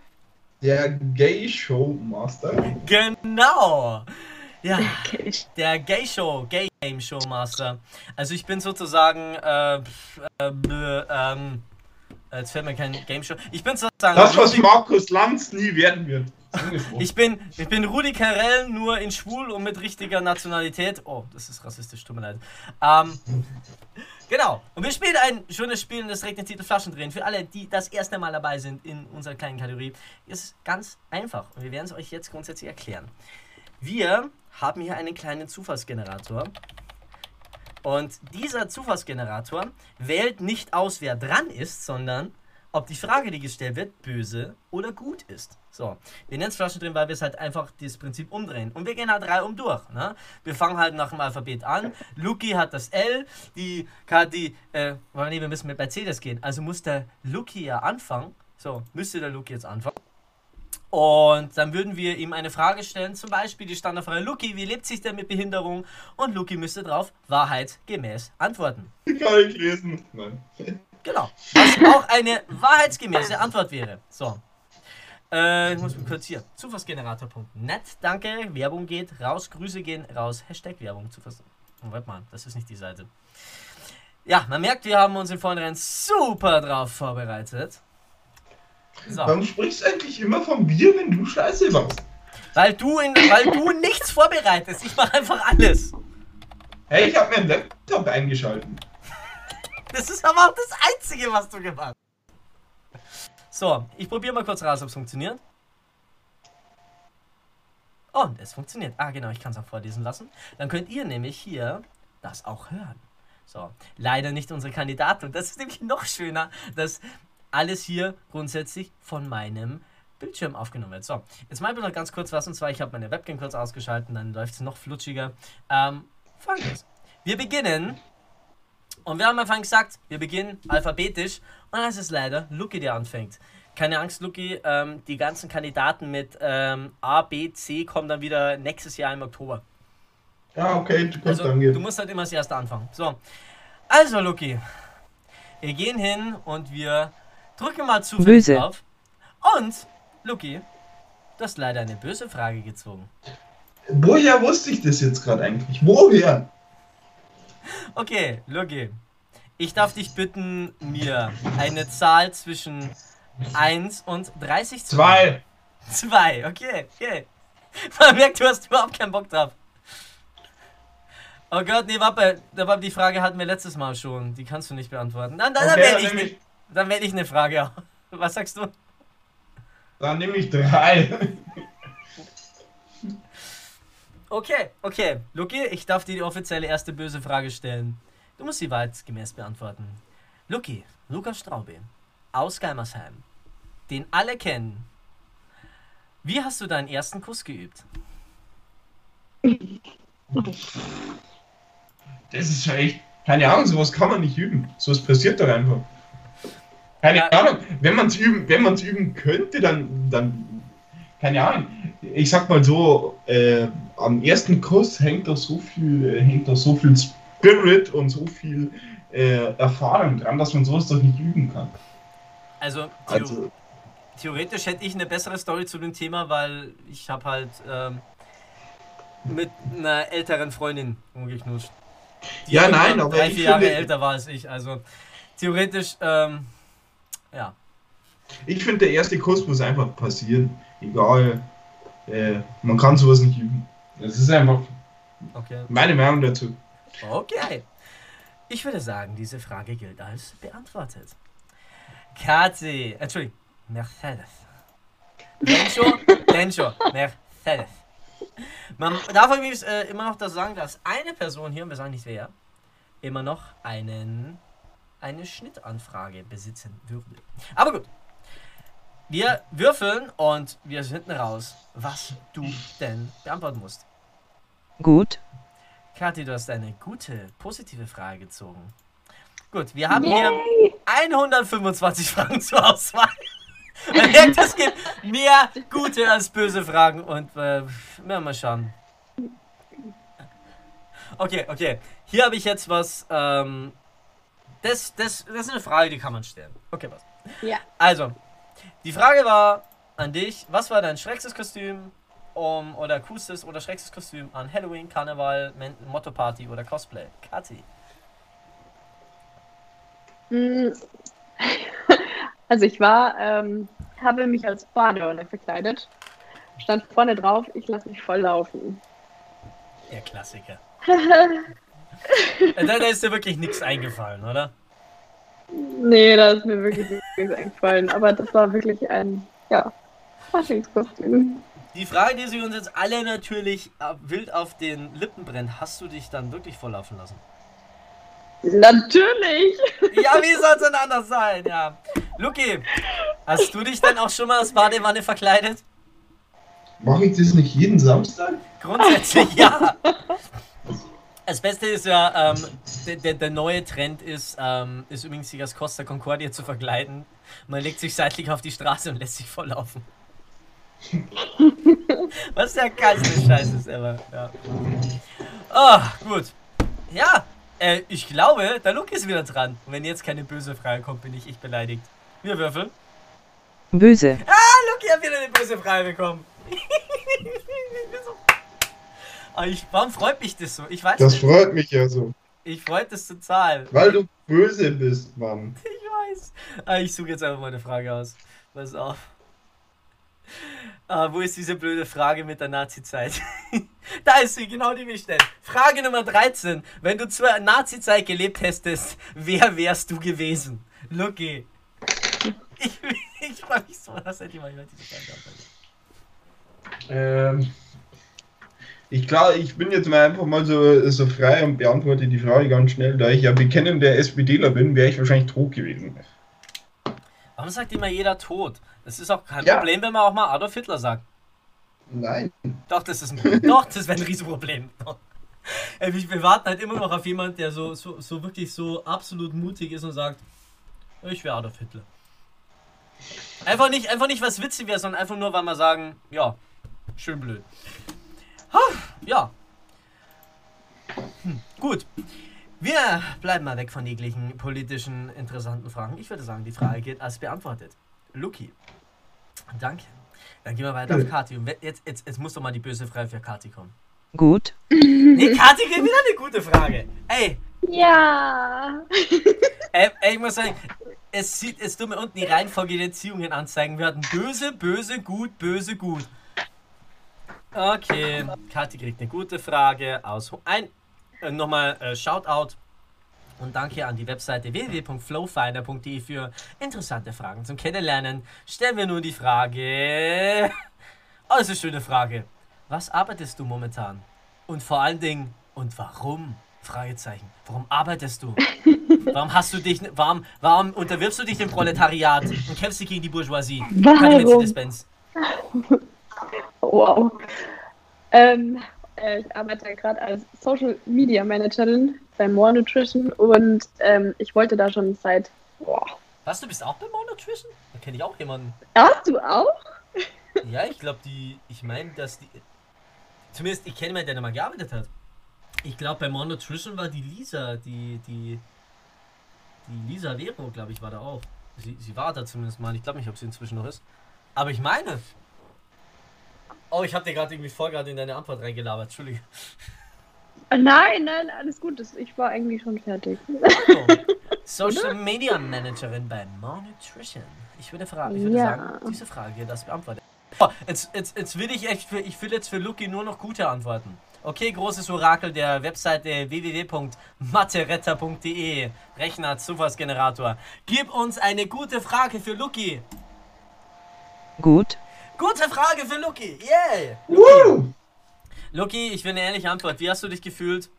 Der Gay Show Master. Genau. Ja, der Gay Show, Gay Game Show Master. Also ich bin sozusagen, äh, äh, ähm, jetzt fällt mir kein Game Show. Ich bin sozusagen. Das, was Markus Lanz nie werden wird. Ich bin, ich bin Rudi Carell, nur in schwul und mit richtiger Nationalität. Oh, das ist rassistisch, tut mir leid. Ähm, genau. Und wir spielen ein schönes Spiel und das trägt den Titel Flaschendrehen. Für alle, die das erste Mal dabei sind in unserer kleinen Kategorie, ist ganz einfach. Und wir werden es euch jetzt grundsätzlich erklären. Wir haben hier einen kleinen Zufallsgenerator. Und dieser Zufallsgenerator wählt nicht aus, wer dran ist, sondern ob die Frage, die gestellt wird, böse oder gut ist. So, wir nennen es Flaschen drin, weil wir es halt einfach das Prinzip umdrehen. Und wir gehen halt drei um durch. Ne? Wir fangen halt nach dem Alphabet an. Luki hat das L, die Kati, äh, nee, wir müssen mit Mercedes gehen. Also muss der Luki ja anfangen. So, müsste der Luki jetzt anfangen. Und dann würden wir ihm eine Frage stellen, zum Beispiel die Standardfrage, Luki, wie lebt sich denn mit Behinderung? Und Luki müsste darauf wahrheitsgemäß antworten. Kann ich lesen? Nein. Genau. Was auch eine wahrheitsgemäße Antwort wäre. So. Äh, ich muss mich kurz hier. Zufallsgenerator.net. Danke. Werbung geht raus. Grüße gehen raus. Hashtag Werbung. Zufalls. Oh, warte mal. Das ist nicht die Seite. Ja, man merkt, wir haben uns im Vorhinein super drauf vorbereitet. So. Warum sprichst du eigentlich immer vom Bier, wenn du Scheiße machst? Weil du, in, weil du nichts vorbereitest. Ich mache einfach alles. Hey, ich habe mir einen Laptop eingeschalten. Das ist aber auch das Einzige, was du gemacht hast. So, ich probiere mal kurz raus, ob es funktioniert. Und es funktioniert. Ah, genau, ich kann es auch vorlesen lassen. Dann könnt ihr nämlich hier das auch hören. So, leider nicht unsere Kandidaten. Und das ist nämlich noch schöner, dass alles hier grundsätzlich von meinem Bildschirm aufgenommen wird. So, jetzt mal noch ganz kurz was. Und zwar, ich habe meine Webcam kurz ausgeschaltet, dann läuft es noch flutschiger. Ähm, folgendes. Wir beginnen. Und wir haben am Anfang gesagt, wir beginnen alphabetisch. Und dann ist es leider Lucky, der anfängt. Keine Angst, Lucky, ähm, die ganzen Kandidaten mit ähm, A, B, C kommen dann wieder nächstes Jahr im Oktober. Ja, okay, gut, Also, danke. du musst halt immer als erster anfangen. So. Also, Lucky. Wir gehen hin und wir drücken mal zufällig Böse. drauf. Und, Lucky, du hast leider eine böse Frage gezogen. Woher wusste ich das jetzt gerade eigentlich? Woher? Okay, Lucky. Ich darf dich bitten, mir eine Zahl zwischen 1 und 30 zu Zwei. 2, okay, okay. Man merkt, du hast überhaupt keinen Bock drauf. Oh Gott, nee, warte, aber die Frage hatten wir letztes Mal schon. Die kannst du nicht beantworten. Dann, dann, dann Okay, wähle dann ich, nehme ne, ich, dann wähl ich eine Frage. Was sagst du? dann nehm ich drei. Okay, okay. Luki, ich darf dir die offizielle erste böse Frage stellen. Du musst sie wahrheitsgemäß beantworten. Luki, Lukas Straube, aus Geimersheim, den alle kennen. Wie hast du deinen ersten Kuss geübt? Das ist schon echt. Keine Ahnung, sowas kann man nicht üben. Sowas passiert doch einfach. Keine Ja. Ahnung, wenn man es üben, wenn üben könnte, dann, dann. Keine Ahnung. Ich sag mal so, äh, am ersten Kuss hängt doch so viel, hängt doch so viel Spirit und so viel äh, Erfahrung dran, dass man sowas doch nicht üben kann. Also, theo Also, theoretisch hätte ich eine bessere Story zu dem Thema, weil ich habe halt ähm, mit einer älteren Freundin rumgeknutscht. Die Ja, nein, aber drei, ich vier Jahre finde- älter war als ich. Also, theoretisch, ähm, ja. ich finde, der erste Kuss muss einfach passieren. Egal. Äh, man kann sowas nicht üben. Das ist einfach Okay. meine Meinung dazu. Okay. Ich würde sagen, diese Frage gilt als beantwortet. Kathi, Entschuldigung, Mercedes. Lencho, Lencho, Mercedes. Man darf übrigens äh, immer noch das sagen, dass eine Person hier, und wir sagen nicht wer, immer noch einen, eine Schnittanfrage besitzen würde. Aber gut. Wir würfeln und wir finden raus, was du denn beantworten musst. Gut, Kathi, du hast eine gute, positive Frage gezogen. Gut, wir haben Yay. hier 125 Fragen zur Auswahl. Man merkt, es gibt mehr gute als böse Fragen und äh, ja, mal schauen. Okay, okay. Hier habe ich jetzt was. Ähm, das, das, das ist eine Frage, die kann man stellen. Okay, was? Ja. Also, die Frage war an dich: Was war dein schrägstes Kostüm um, oder coolstes oder schrägstes Kostüm an Halloween, Karneval, Motto-Party oder Cosplay? Kathi. Mm. Also ich war, ähm, habe mich als Badewanne verkleidet. Stand vorne drauf, ich lasse mich voll laufen. Der Klassiker. Da, da ist dir wirklich nichts eingefallen, oder? nee, da ist mir wirklich nichts eingefallen. Aber das war wirklich ein, ja, Faschingskostüm. Die Frage, die sich uns jetzt alle natürlich äh, wild auf den Lippen brennt, hast du dich dann wirklich volllaufen lassen? Natürlich! Ja, wie soll es denn anders sein? Ja. Luki, hast du dich denn auch schon mal als Badewanne verkleidet? Mache ich das nicht jeden Samstag? Grundsätzlich ja. Das Beste ist ja, ähm, der, der, der neue Trend ist, ähm, ist übrigens sich als Costa Concordia zu verkleiden. Man legt sich seitlich auf die Straße und lässt sich volllaufen. Was der geilste Scheiß ist ever. Ja. Oh, gut. Ja, äh, ich glaube, der Luke ist wieder dran. Und wenn jetzt keine böse Frage kommt, bin ich echt beleidigt. Wir würfeln. Böse. Ah, Luki hat wieder eine böse Frage bekommen. Ah, ich, warum freut mich das so? Ich weiß Das nicht. freut mich ja so. Ich freut das total. Weil du böse bist, Mann. Ich weiß. Ah, ich suche jetzt einfach mal eine Frage aus. Pass auf. Ah, wo ist diese blöde Frage mit der Nazi-Zeit? da ist sie, genau die will ich stellen. Frage Nummer 13. Wenn du zur Nazi-Zeit gelebt hättest, wer wärst du gewesen? Lucky. Ich, ich freue mich so, dass die mal heute diese Frage beantwortet. Ähm, ich glaube, ich bin jetzt mal einfach mal so, so frei und beantworte die Frage ganz schnell. Da ich ja bekennender SPDler bin, wäre ich wahrscheinlich tot gewesen. Warum sagt immer jeder tot? Das ist auch kein Ja. Problem, wenn man auch mal Adolf Hitler sagt. Nein. Doch, das ist ein Problem. Doch, das wäre ein Riesenproblem. Wir warten halt immer noch auf jemanden, der so, so, so wirklich so absolut mutig ist und sagt, ich wäre Adolf Hitler. Einfach nicht, einfach nicht was witzig wäre, sondern einfach nur, weil wir sagen, ja, schön blöd. Ha, Ja. Hm, gut. Wir bleiben mal weg von jeglichen politischen interessanten Fragen. Ich würde sagen, die Frage geht als beantwortet. Luki. Danke. Dann gehen wir weiter auf Kati. Und jetzt, jetzt, jetzt muss doch mal die böse Frage für Kati kommen. Gut. Nee, Kati kriegt wieder eine gute Frage. Ey, Ja. ey, ey ich muss sagen, es sieht, es tut mir unten die Reihenfolge der Erziehungen anzeigen. Wir hatten böse, böse, gut, böse, gut. Okay, Kathi kriegt eine gute Frage aus. Ein, äh, nochmal äh, Shoutout und danke an die Webseite www.flowfinder.de für interessante Fragen zum Kennenlernen. Stellen wir nun die Frage. Oh, das ist eine schöne Frage. Was arbeitest du momentan? Und vor allen Dingen, und warum? Fragezeichen. Warum arbeitest du? Warum hast du dich, warum, warum unterwirfst du dich dem Proletariat und kämpfst dich gegen die Bourgeoisie? Keine Warum? Mercedes-Benz. Wow. Ähm, äh, ich arbeite gerade als Social Media Managerin bei More Nutrition und ähm, ich wollte da schon seit. Boah. Was, du bist auch bei More Nutrition? Da kenne ich auch jemanden. Hast du auch? Ja, ich glaube, die, ich meine, dass die, zumindest, ich kenne jemanden, der da mal gearbeitet hat. Ich glaube, bei More Nutrition war die Lisa, die, die, die Lisa Vero, glaube ich, war da auch. Sie, sie war da zumindest mal. Ich glaube nicht, ob sie inzwischen noch ist. Aber ich meine. Oh, ich habe dir gerade irgendwie voll gerade in deine Antwort reingelabert. Entschuldige. Nein, nein, alles gut. Ich war eigentlich schon fertig. So, Social Media Managerin bei More Nutrition. Ich würde, fra ich würde Ja. sagen, diese Frage hier, das beantwortet. Oh, jetzt, jetzt, jetzt will ich echt für, ich will jetzt für Lucky nur noch gute Antworten. Okay, großes Orakel der Webseite www.matteretter.de. Rechner, Zufallsgenerator. Gib uns eine gute Frage für Lucky. Gut. Gute Frage für Lucky. Yay! Woo! Lucky, ich will eine ehrliche Antwort. Wie hast du dich gefühlt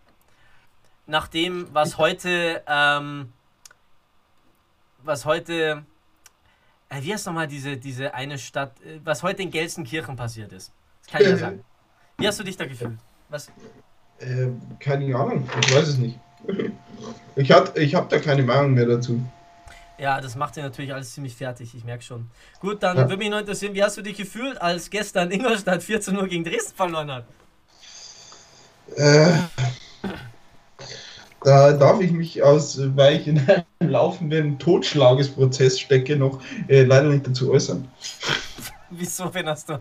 nach dem, was heute, ähm, was heute, äh, wie heißt nochmal diese, diese eine Stadt, äh, was heute in Gelsenkirchen passiert ist? Das kann ich ja sagen. Wie hast du dich da gefühlt? Was? Äh, keine Ahnung, ich weiß es nicht. Ich, hat, ich habe da keine Meinung mehr dazu. Ja, das macht dir natürlich alles ziemlich fertig, ich merke schon. Gut, dann Ja. würde mich noch interessieren, wie hast du dich gefühlt, als gestern Ingolstadt 14 Uhr gegen Dresden verloren hat? Äh, da darf ich mich aus, weil ich in einem laufenden Totschlagesprozess stecke, noch äh, leider nicht dazu äußern. Wieso, wen hast du?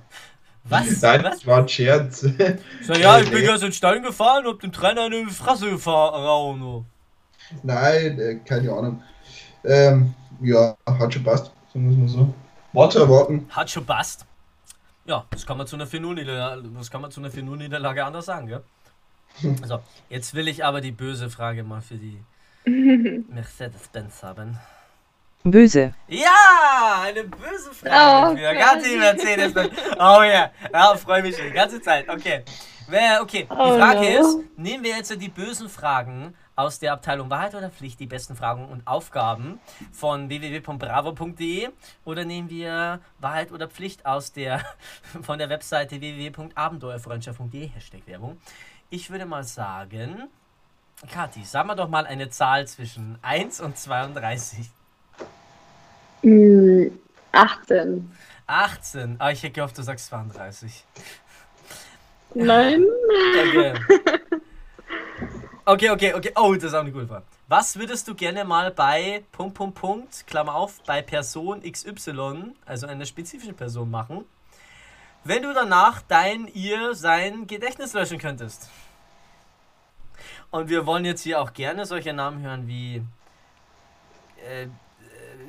Was? Nein, Was? das war ein Scherz. So, ja, ich bin Nee. ganz in Stein gefahren und hab dem Trainer in die Fresse gefahren. oh. Nein, äh, keine Ahnung. Ähm, ja, hat schon passt, so muss man so. Warte erwarten. Hat schon passt. Ja, das kann man zu einer 4-0-Niederlage, das kann man zu einer 4-0-Niederlage anders sagen, gell? Also, jetzt will ich aber die böse Frage mal für die Mercedes-Benz haben. Böse. Ja, eine böse Frage Oh, für ganz die Mercedes-Benz. Oh ja, ja, freue mich schon die ganze Zeit. Okay. Okay, die Oh, Frage no. ist, nehmen wir jetzt die bösen Fragen aus der Abteilung Wahrheit oder Pflicht die besten Fragen und Aufgaben von www.bravo.de oder nehmen wir Wahrheit oder Pflicht aus der von der Webseite www.abenteuerfreundschaft.de Hashtag Werbung. Ich würde mal sagen, Kathi, sag mal doch mal eine Zahl zwischen 1 und 32. Mm, 18. 18. Ah, ich hätte gehofft, du sagst 32. Nein. Okay. Okay, okay, okay. Oh, das ist auch eine gute Frage. Was würdest du gerne mal bei Punkt, Punkt, Punkt, Klammer auf, bei Person XY, also einer spezifischen Person machen, wenn du danach dein, ihr, sein Gedächtnis löschen könntest? Und wir wollen jetzt hier auch gerne solche Namen hören wie äh, äh,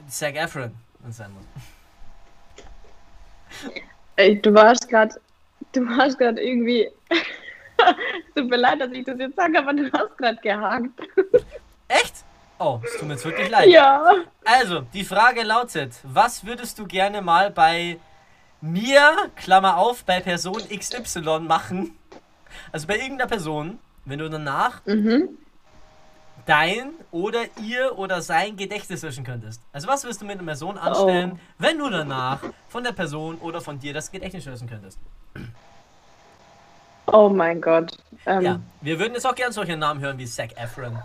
Zac Efron, es sein muss. Ey, du warst gerade, du warst gerade irgendwie. Tut mir leid, dass ich das jetzt sage, aber du hast gerade gehakt. Echt? Oh, es tut mir jetzt wirklich leid. Ja. Also, die Frage lautet, was würdest du gerne mal bei mir, Klammer auf, bei Person XY machen? Also bei irgendeiner Person, wenn du danach Mhm. dein oder ihr oder sein Gedächtnis löschen könntest. Also was würdest du mit einer Person anstellen, wenn du danach von der Person oder von dir das Gedächtnis löschen könntest? Oh mein Gott. Ähm, Ja, wir würden jetzt auch gerne solche Namen hören wie Zac Efron.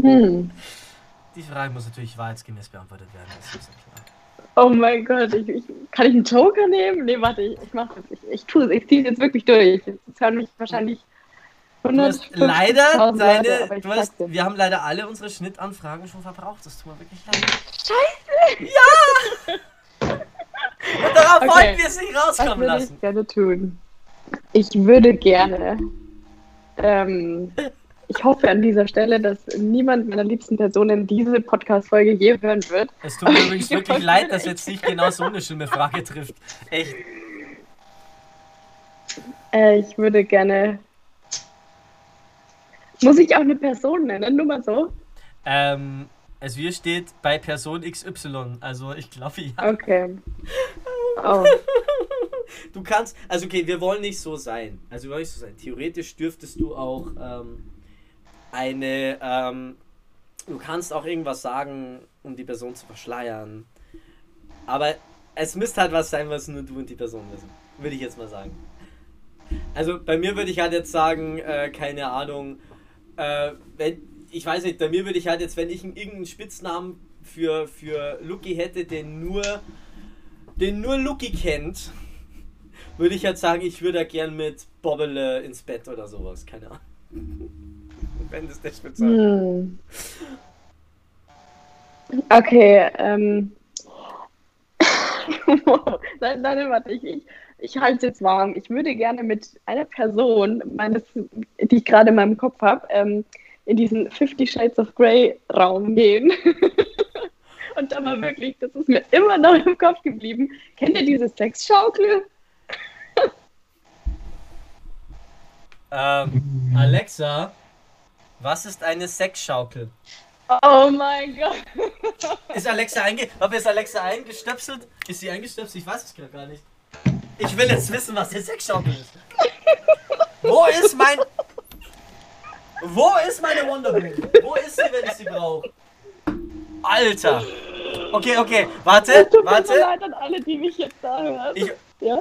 Hm. Die Frage muss natürlich wahrheitsgemäß beantwortet werden, das ist ja klar. Oh mein Gott, ich, ich, kann ich einen Joker nehmen? Nee, warte, ich, ich mach das. Ich, ich tue es, ich ziehe es jetzt wirklich durch. Jetzt hören mich wahrscheinlich Du hast 150.000 leider Leute, deine, ich du hast, wir haben leider alle unsere Schnittanfragen schon verbraucht. Das tut mir wirklich leid. Scheiße! Und darauf Okay. wollten wir es nicht Was rauskommen würde lassen. ich gerne tun? Ich würde gerne. Ähm, ich hoffe an dieser Stelle, dass niemand meiner liebsten Personen diese Podcast-Folge je hören wird. Es tut mir übrigens Ich wirklich leid, dass jetzt nicht genau so eine schlimme Frage trifft. Echt. Äh, ich würde gerne. Muss ich auch eine Person nennen? Nur mal so? Ähm, es hier steht bei Person XY. Also ich glaube ja. Okay. Oh. Du kannst, also okay, wir wollen nicht so sein. Also wir wollen nicht so sein. Theoretisch dürftest du auch ähm, eine, ähm, du kannst auch irgendwas sagen, um die Person zu verschleiern. Aber es müsste halt was sein, was nur du und die Person wissen. Würde ich jetzt mal sagen. Also bei mir würde ich halt jetzt sagen, äh, keine Ahnung, äh, wenn, ich weiß nicht, bei mir würde ich halt jetzt, wenn ich einen, irgendeinen Spitznamen für, für Lucky hätte, den nur, den nur Lucky kennt, würde ich halt sagen, ich würde gern mit Bobbele ins Bett oder sowas, keine Ahnung. Wenn das der Spitzname Hm. Okay, ähm. nein, nein, warte, ich, ich, ich halte es jetzt warm. Ich würde gerne mit einer Person, meines, die ich gerade in meinem Kopf habe, ähm, in diesen Fifty Shades of Grey Raum gehen. Und da mal wirklich, das ist mir immer noch im Kopf geblieben. Kennt ihr diese Sexschaukel? Ähm, Alexa, was ist eine Sexschaukel? Oh mein Gott. Ist Alexa einge... Ob ist Alexa eingestöpselt? Ist sie eingestöpselt? Ich weiß es gerade gar nicht. Ich will jetzt wissen, was eine Sexschaukel ist. Wo ist mein... Wo ist meine Wonderwoman? Wo ist sie, wenn ich sie brauche? Alter. Okay, okay. Warte, tut mir so warte. leid an alle, die mich jetzt da hören. Ich, ja?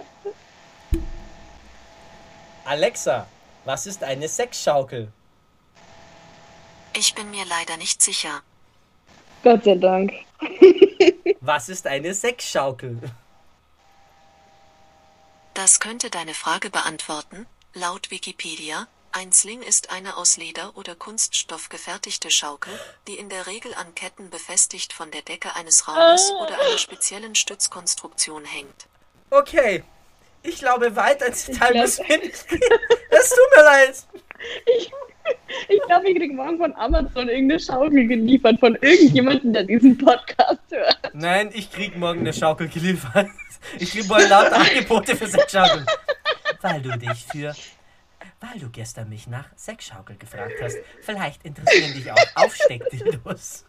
Alexa, was ist eine Sexschaukel? Ich bin mir leider nicht sicher. Gott sei Dank. Was ist eine Sexschaukel? Das könnte deine Frage beantworten. Laut Wikipedia, ein Sling ist eine aus Leder oder Kunststoff gefertigte Schaukel, die in der Regel an Ketten befestigt von der Decke eines Raumes oder einer speziellen Stützkonstruktion hängt. Okay. Ich glaube, weiter ins Detail glaub- müssen wir nicht. Es tut mir leid. Ich, ich glaube, ich kriege morgen von Amazon irgendeine Schaukel geliefert von irgendjemandem, der diesen Podcast hört. Nein, ich krieg morgen eine Schaukel geliefert. Ich krieg morgen lauter Angebote für Sexschaukeln. Weil du dich für... Weil du gestern mich nach Sexschaukel gefragt hast. Vielleicht interessieren dich auch Aufsteckdildos.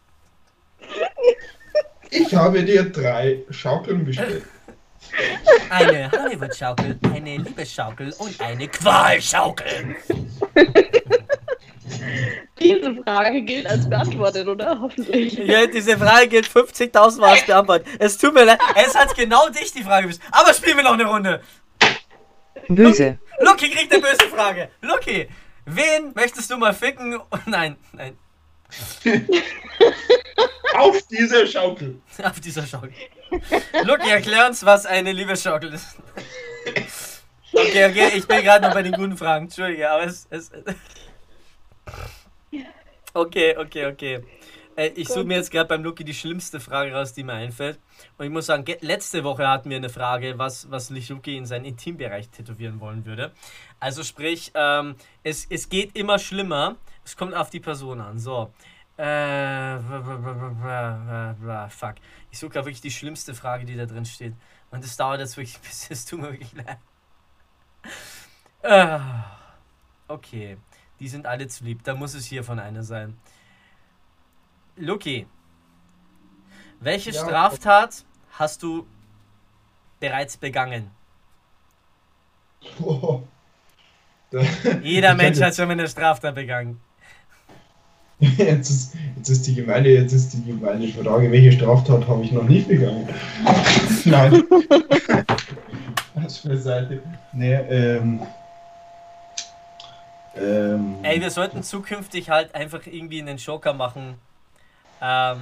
Ich habe dir drei Schaukeln bestellt. Eine Hollywood-Schaukel, eine Liebesschaukel und eine Qualschaukel. Diese Frage gilt als beantwortet, oder? Hoffentlich. Ja, diese Frage gilt 50.000 Mal als beantwortet. Es tut mir leid, es hat genau dich die Frage gewusst. Aber spielen wir noch eine Runde. böse, Lucky kriegt eine böse Frage. Lucky, wen möchtest du mal ficken? Nein, nein, Auf dieser Schaukel. auf dieser Schaukel. Lucky, erklär uns, was eine Liebesschaukel ist. Okay, okay, ich bin gerade noch bei den guten Fragen. Entschuldige, aber es. es okay, okay, okay. Äh, ich suche mir jetzt gerade beim Lucky die schlimmste Frage raus, die mir einfällt. Und ich muss sagen, ge- letzte Woche hatten wir eine Frage, was, was Lucky in seinen Intimbereich tätowieren wollen würde. Also sprich, ähm, es, es geht immer schlimmer. Es kommt auf die Person an. So. Äh, fuck. Ich suche gerade wirklich die schlimmste Frage, die da drin steht. Und es dauert jetzt wirklich ein bisschen. Es tut mir wirklich leid. Äh, okay. Die sind alle zu lieb. Da muss es hier von einer sein. Luki. Welche Ja. Straftat hast du bereits begangen? Oh. Jeder Mensch hat schon mal eine Straftat begangen. Jetzt ist, jetzt ist die gemeine, jetzt ist die gemeine Frage, welche Straftat habe ich noch nicht begangen? Nein. Was für eine Seite. Nee, ähm. Ähm. Ey, wir sollten zukünftig halt einfach irgendwie einen Joker machen, ähm,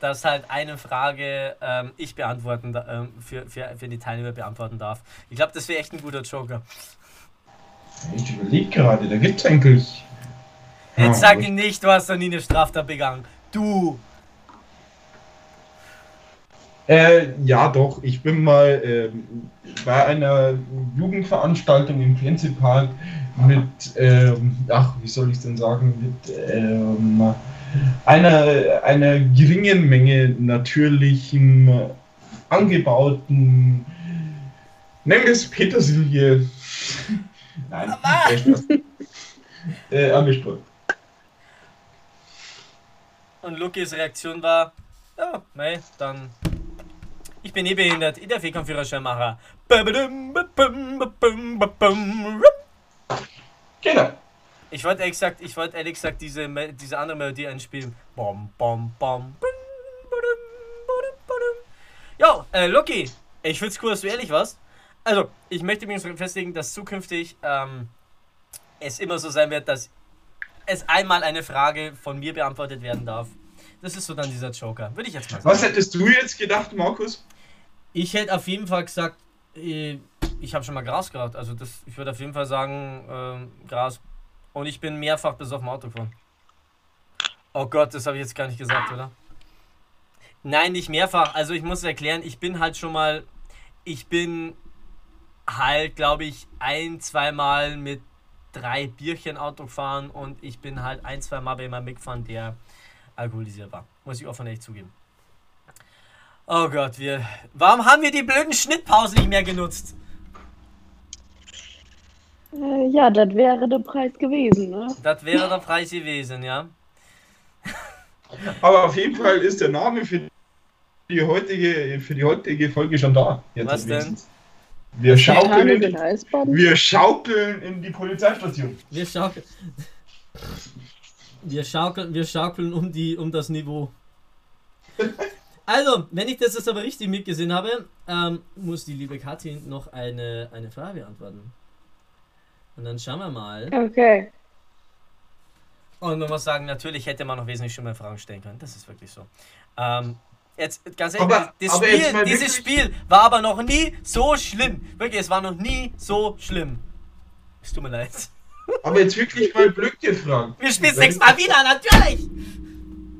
dass halt eine Frage ähm, ich beantworten, ähm, für, für, für die Teilnehmer beantworten darf. Ich glaube, das wäre echt ein guter Joker. Ich überlege gerade, da gibt es eigentlich. Jetzt sag ihm nicht, du hast noch nie eine Straftat begangen. Du! Äh, ja, doch. Ich bin mal ähm, bei einer Jugendveranstaltung im Prinzipal mit, ähm, ach, wie soll ich denn sagen, mit ähm, einer, einer geringen Menge natürlichem äh, angebauten, nennen wir es Petersilie. Nein, äh, Spaß. Und Lukis Reaktion war, ja, mei, dann. Ich bin eh behindert, ich darf eh keinen Führerschein machen. Genau. Ich wollte ehrlich gesagt, ich wollte ehrlich gesagt diese, diese andere Melodie einspielen. Bom, bom, bom. Jo, äh, Lucky, ich find's cool, dass du ehrlich warst. Also, ich möchte mich festlegen, dass zukünftig ähm, es immer so sein wird, dass es einmal eine Frage von mir beantwortet werden darf. Das ist so dann dieser Joker. Würde ich jetzt mal sagen. Was hättest du jetzt gedacht, Markus? Ich hätte auf jeden Fall gesagt, äh, ich habe schon mal Gras geraucht. Also das, ich würde auf jeden Fall sagen, ähm, Gras. Und ich bin mehrfach bis auf dem Auto gefahren. Oh Gott, das habe ich jetzt gar nicht gesagt, oder? Nein, nicht mehrfach. Also ich muss erklären, ich bin halt schon mal, ich bin halt, glaube ich, ein, zweimal mit drei Bierchen Auto gefahren und ich bin halt ein, zwei Mal bei jemandem mitgefahren, der alkoholisiert war. Muss ich offen ehrlich zugeben. Oh Gott, wir. Warum haben wir die blöden Schnittpausen nicht mehr genutzt? Äh, ja, das wäre der Preis gewesen, ne? Das wäre der Preis gewesen, ja. Aber auf jeden Fall ist der Name für die heutige, für die heutige Folge schon da. Jetzt Was denn? wenigstens. Wir schaukeln, in Eisbaden. wir schaukeln in die Polizeistation. Wir schaukeln. Wir schaukeln, wir schaukeln um, die, um das Niveau. Also, wenn ich das jetzt aber richtig mitgesehen habe, ähm, muss die liebe Kathi noch eine, eine Frage beantworten. Und dann schauen wir mal. Okay. Und man muss sagen, natürlich hätte man noch wesentlich schlimmere Fragen stellen können. Das ist wirklich so. Ähm, jetzt, ganz ehrlich, Aber- das aber Spiel, mal dieses Spiel war aber noch nie so schlimm. Wirklich, es war noch nie so schlimm. Es tut mir leid. Aber jetzt wirklich mal blöd gefragt. Wir spielen Weil- sechsmal wieder, natürlich!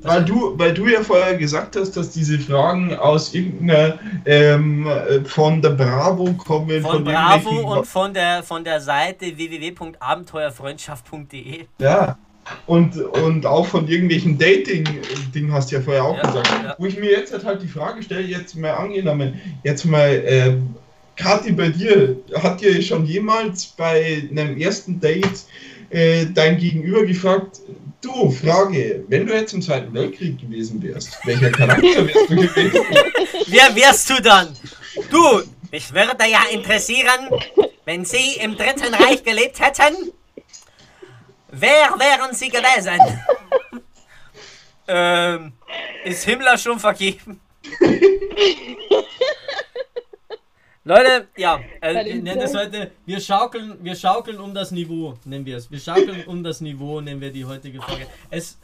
Weil du, weil du ja vorher gesagt hast, dass diese Fragen aus irgendeiner ähm, äh, von der Bravo kommen. Von Bravo irgendwelchen- und von der, von der Seite www.abenteuerfreundschaft.de. Ja. Und, und auch von irgendwelchen Dating-Ding hast du ja vorher auch Ja, gesagt. ja. Wo ich mir jetzt halt die Frage stelle, jetzt mal angenommen, jetzt mal, ähm, Kathi, bei dir, hat dir schon jemals bei einem ersten Date äh, dein Gegenüber gefragt, du, Frage, wenn du jetzt im Zweiten Weltkrieg gewesen wärst, welcher Charakter wärst du gewesen? Wer wärst du dann? Du, Mich würde ja interessieren, wenn Sie im Dritten Reich gelebt hätten, wer wären Sie gewesen? ähm, ist Himmler schon vergeben? Leute, ja, äh, nennen das heute, wir schaukeln, wir schaukeln um das Niveau, nennen wir es. Wir schaukeln um das Niveau, nennen wir die heutige Folge. Es,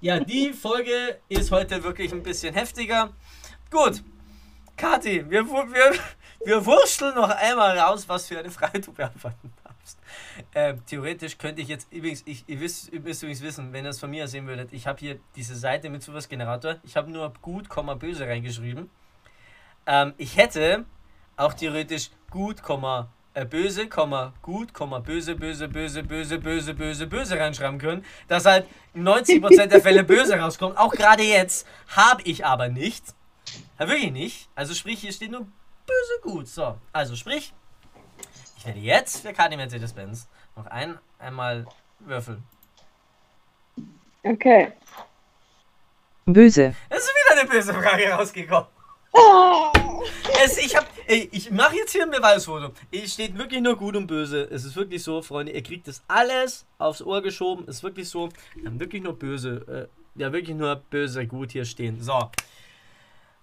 ja, die Folge ist heute wirklich ein bisschen heftiger. Gut, Kathi, wir, wir, wir wursteln noch einmal raus, was für eine Frage du beantworten Ähm, theoretisch könnte ich jetzt, übrigens, ich, ihr, wisst, ihr müsst übrigens wissen, wenn ihr es von mir sehen würdet, ich habe hier diese Seite mit sowas Generator. Ich habe nur gut, böse reingeschrieben. Ähm, ich hätte auch theoretisch gut, äh, böse, gut, böse, böse, böse, böse, böse, böse, böse reinschreiben können, dass halt in 90% der Fälle böse rauskommt. Auch gerade jetzt habe ich aber nicht. Wirklich nicht. Also sprich, hier steht nur böse gut. So, also sprich, werde jetzt für KD Mercedes-Benz noch ein, einmal würfeln. Okay. Böse. Es ist wieder eine böse Frage rausgekommen. Es, ich hab, ey, ich mache jetzt hier ein Beweisfoto. Es steht wirklich nur gut und böse. Es ist wirklich so, Freunde, ihr kriegt das alles aufs Ohr geschoben. Es ist wirklich so, wir haben wirklich nur böse, äh, ja wirklich nur böse gut hier stehen. So.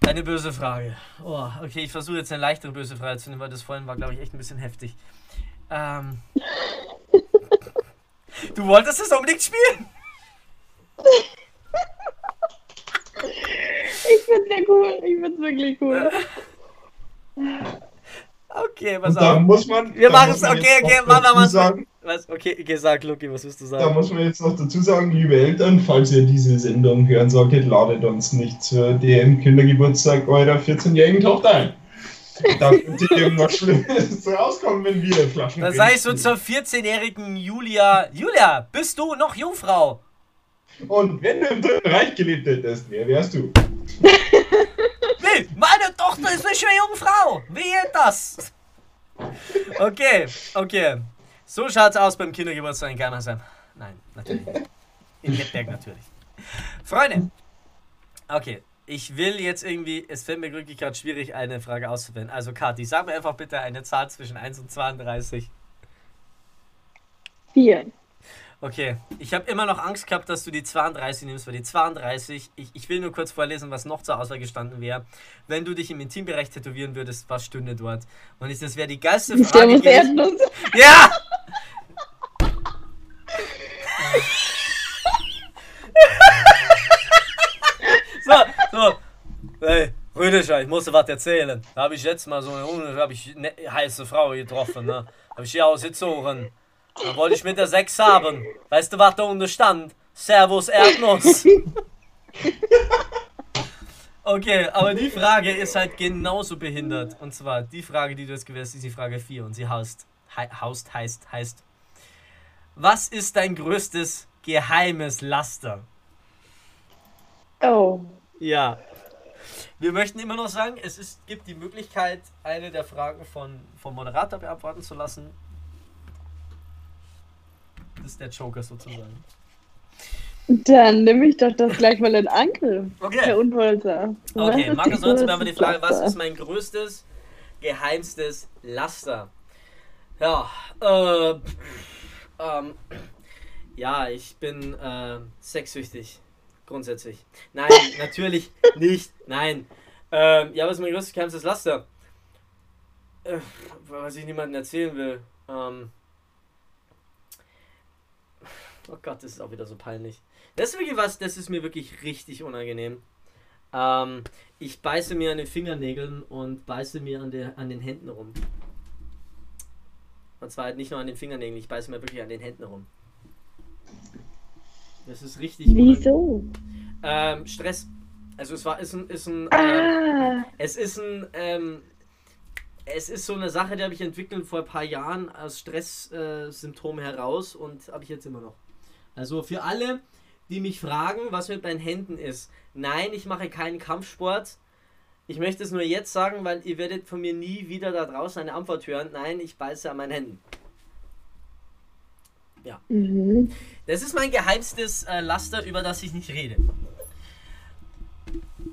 Eine böse Frage. Oh, okay, ich versuche jetzt eine leichtere böse Frage zu nehmen, weil das vorhin war, glaube ich, echt ein bisschen heftig. Ähm. Du wolltest es unbedingt spielen? Ich find's ja cool. Ich find's wirklich cool. Okay, pass da auf. muss man. Wir da machen es, okay, okay, wir dazu was. sagen, Was? Okay, okay, sag, Lucky, was willst du Da sagen? muss man jetzt noch dazu sagen, liebe Eltern, falls ihr diese Sendung hören solltet, ladet uns nicht zur DM Kindergeburtstag eurer 14-jährigen Tochter ein. Da könnte irgendwas Schlimmes rauskommen, wenn wir Flaschen Dann sag ich so zur 14-jährigen Julia. Julia, bist du noch Jungfrau? Und wenn du im Dritten Reich gelebt hättest, wer wärst du? Nee, meine Tochter ist eine schöne Jungfrau. Wehe das. Okay, okay. So schaut's aus beim Kindergeburtstag in Germersheim. Nein, natürlich nicht. In Hedberg natürlich. Freunde. Okay, ich will jetzt irgendwie, es fällt mir wirklich gerade schwierig, eine Frage auszuwählen. Also Kathi, sag mir einfach bitte eine Zahl zwischen 1 und 32. Vier. Okay, ich habe immer noch Angst gehabt, dass du die 32 nimmst, weil die 32, ich, ich will nur kurz vorlesen, was noch zur Auswahl gestanden wäre. Wenn du dich im Intimbereich tätowieren würdest, was stünde dort? Und ich, das wäre die geilste Frage gewesen. Ja! so, so. Hey, Rüdischer, ich muss dir was erzählen. Da habe ich jetzt mal so eine hab ich eine heiße Frau getroffen, ne? Habe ich hier ausgezogen. Dann wollte ich mit der 6 haben. Weißt du, was da unten stand? Servus Erdnuss. Okay, aber die Frage ist halt genauso behindert. Und zwar, die Frage, die du jetzt gewählt hast, ist die Frage 4 und sie haust, hei, haust, heißt, heißt. Was ist dein größtes geheimes Laster? Oh. Ja. Wir möchten immer noch sagen, es ist, gibt die Möglichkeit, eine der Fragen von, vom Moderator beantworten zu lassen. Das ist der Joker sozusagen. Dann nehme ich doch das gleich mal in Angriff. Okay. Herr Unholzer. Was Okay, Markus, sonst haben wir die Frage, was ist mein größtes, geheimstes Laster? Ja, äh, ähm, ja, ich bin äh, sexsüchtig, grundsätzlich. Nein, natürlich nicht, nein. Ähm, ja, was ist mein größtes, geheimstes Laster? Äh, was ich niemandem erzählen will. Ähm, oh Gott, das ist auch wieder so peinlich. Das ist wirklich was, das ist mir wirklich richtig unangenehm. Ähm, ich beiße mir an den Fingernägeln und beiße mir an, der, an den Händen rum. Und zwar halt nicht nur an den Fingernägeln, ich beiße mir wirklich an den Händen rum. Das ist richtig. Wieso? Ähm, Stress. Also es war ist ein, ist ein Ah, es ist ein ähm, es ist so eine Sache, die habe ich entwickelt vor ein paar Jahren aus Stresssymptomen äh, heraus und habe ich jetzt immer noch. Also für alle, die mich fragen, was mit meinen Händen ist. Nein, ich mache keinen Kampfsport. Ich möchte es nur jetzt sagen, weil ihr werdet von mir nie wieder da draußen eine Antwort hören. Nein, ich beiße an meinen Händen. Mhm. Das ist mein geheimstes äh, Laster, über das ich nicht rede.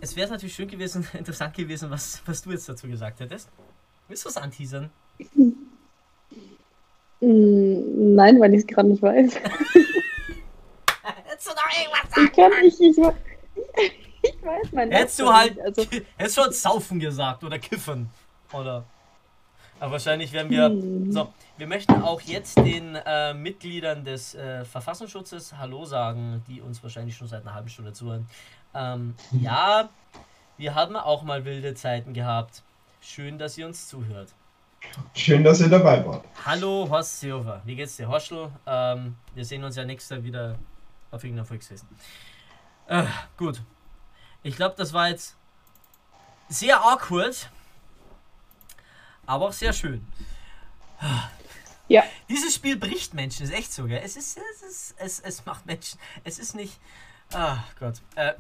Es wäre natürlich schön gewesen, interessant gewesen, was, was du jetzt dazu gesagt hättest. Willst du es anteasern? Mm, Nein, weil ich es gerade nicht weiß. Hättest du doch irgendwas Ich kann nicht, ich, ich weiß mein Hättest du halt, nicht, Also, hättest schon saufen gesagt oder kiffen. Oder. Aber wahrscheinlich werden wir. Hm. So, wir möchten auch jetzt den äh, Mitgliedern des äh, Verfassungsschutzes Hallo sagen, die uns wahrscheinlich schon seit einer halben Stunde zuhören. Ähm, ja, wir haben auch mal wilde Zeiten gehabt. Schön, dass ihr uns zuhört. Schön, dass ihr dabei wart. Hallo Horst Seehofer, wie geht's dir? Horschel, ähm, wir sehen uns ja nächstes Jahr wieder auf irgendeiner Volksfest. Äh, gut. Ich glaube, das war jetzt sehr awkward, aber auch sehr schön. Ja. Dieses Spiel bricht Menschen, ist echt so, gell? Es ist, es ist, es, es macht Menschen, es ist nicht. Ah Gott. Äh,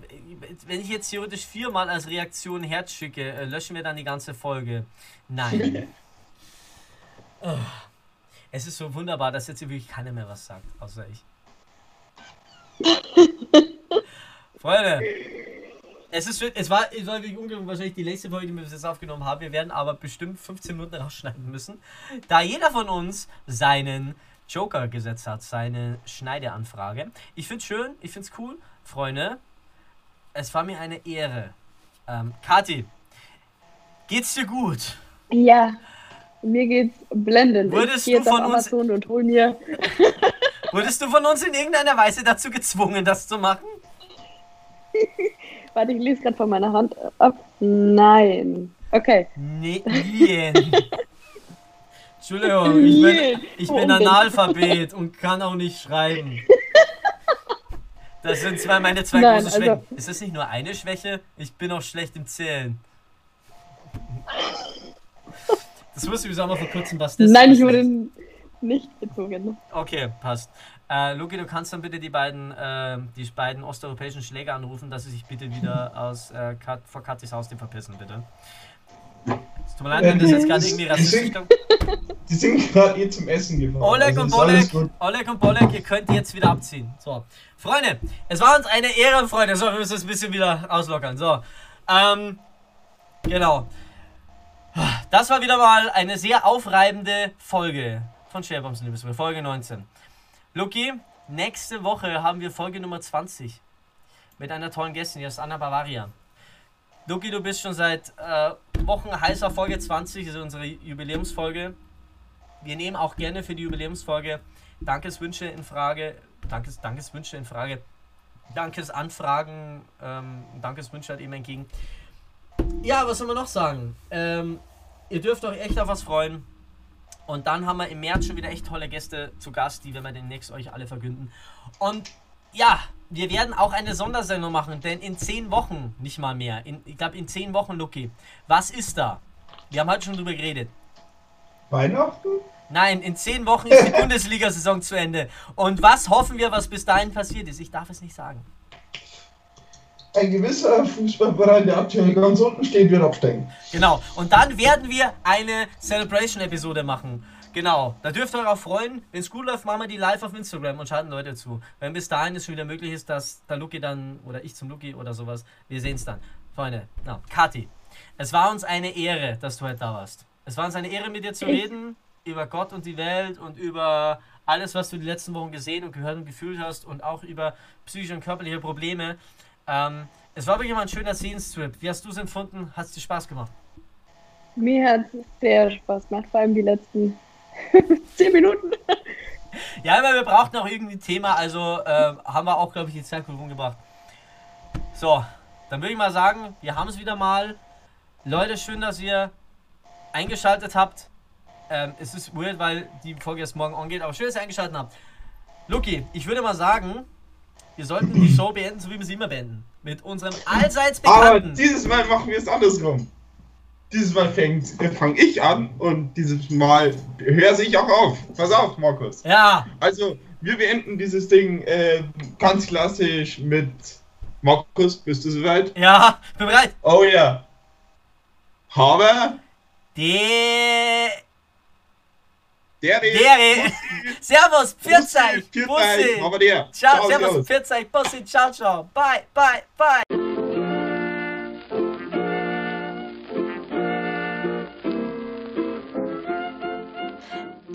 wenn ich jetzt theoretisch viermal als Reaktion Herz schicke, äh, löschen wir dann die ganze Folge. Nein. Ah. Es ist so wunderbar, dass jetzt hier wirklich keiner mehr was sagt, außer ich. Freunde, es ist es war, es war wirklich unglaublich wahrscheinlich die längste Folge, die wir bis jetzt aufgenommen haben. Wir werden aber bestimmt 15 Minuten rausschneiden müssen, da jeder von uns seinen Joker gesetzt hat, seine Schneideanfrage. Ich find's schön, ich find's cool, Freunde. Es war mir eine Ehre. Ähm, Kathi, geht's dir gut? ja, mir geht's blendend. Wurdest ich du von uns- Amazon und hol mir. Wurdest du von uns in irgendeiner Weise dazu gezwungen, das zu machen? Warte, ich lese gerade von meiner Hand ab. Nein. Okay. Nee, Lien. Entschuldigung, ich bin, ich Wo bin? Analphabet und kann auch nicht schreiben. Das sind zwei meine zwei Nein, großen also- Schwächen. Ist das nicht nur eine Schwäche? Ich bin auch schlecht im Zählen. Das wusste ich auch mal vor kurzem, was das Nein, ich wurde nicht gezogen. Okay, passt. Äh, Luki, du kannst dann bitte die beiden, äh, die beiden osteuropäischen Schläger anrufen, dass sie sich bitte wieder aus äh, Kat, vor Katis Haustür verpissen, bitte. Es tut mir leid, wenn das jetzt gerade irgendwie rassistisch klingt. Die sind gerade eh zum Essen gefahren. Oleg also und ist Bolek. Oleg und Bolek, ihr könnt jetzt wieder abziehen. So, Freunde, es war uns eine Ehre, Freunde. So, wir müssen es ein bisschen wieder auslockern. So, ähm, genau. Das war wieder mal eine sehr aufreibende Folge von Sharebombs Liebesbrüder, Folge 19. Luki, nächste Woche haben wir Folge Nummer 20 mit einer tollen Gästin, die ist Anna Bavaria. Luki, du bist schon seit äh, Wochen heißer Folge 20, das ist unsere Jubiläumsfolge. Wir nehmen auch gerne für die Jubiläumsfolge Dankeswünsche in Frage, Dankes, Dankeswünsche in Frage, Dankesanfragen, ähm, Dankeswünsche halt eben entgegen. Ja, was soll man noch sagen? Ähm, ihr dürft euch echt auf was freuen. Und dann haben wir im März schon wieder echt tolle Gäste zu Gast, die werden wir demnächst euch alle verkünden. Und ja, wir werden auch eine Sondersendung machen, denn in zehn Wochen, nicht mal mehr, in, ich glaube in zehn Wochen, Lucky, was ist da? Wir haben heute schon drüber geredet. Weihnachten? Nein, in zehn Wochen ist die Bundesliga-Saison zu Ende. Und was hoffen wir, was bis dahin passiert ist? Ich darf es nicht sagen. Ein gewisser Fußballverein, der aktuell ganz unten steht, wird absteigen. Genau. Und dann werden wir eine Celebration-Episode machen. Genau. Da dürft ihr euch auch freuen. Wenn es gut läuft, machen wir die live auf Instagram und schalten Leute zu. Wenn bis dahin es schon wieder möglich ist, dass der Luki dann, oder ich zum Luki oder sowas, wir sehen es dann. Freunde, na, Kathi, es war uns eine Ehre, dass du heute da warst. Es war uns eine Ehre, mit dir zu reden über Gott und die Welt und über alles, was du die letzten Wochen gesehen und gehört und gefühlt hast und auch über psychische und körperliche Probleme. Ähm, es war wirklich mal ein schöner Scenestrip. Wie hast du es empfunden? Hat es dir Spaß gemacht? Mir hat es sehr Spaß gemacht, vor allem die letzten 10 Minuten. Ja, aber wir brauchten auch irgendwie ein Thema, also äh, haben wir auch, glaube ich, die Zeit gut rumgebracht. So, dann würde ich mal sagen, wir haben es wieder mal. Leute, schön, dass ihr eingeschaltet habt. Ähm, es ist weird, weil die Folge erst morgen angeht, aber schön, dass ihr eingeschaltet habt. Luki, ich würde mal sagen, wir sollten die Show beenden, so wie wir sie immer beenden. Mit unserem allseits Aber bekannten. dieses Mal machen wir es andersrum. Dieses Mal fange ich an und dieses Mal höre ich auch auf. Pass auf, Markus. Ja, Also, wir beenden dieses Ding äh, ganz klassisch mit Markus, bist du soweit? ja, bin bereit. Oh ja. Habe Der. der Der. Servus, pfiat euch, Bussi, Bussi. Ciao, servus, servus. pfiat euch, Bussi, ciao, ciao. Bye, bye, bye.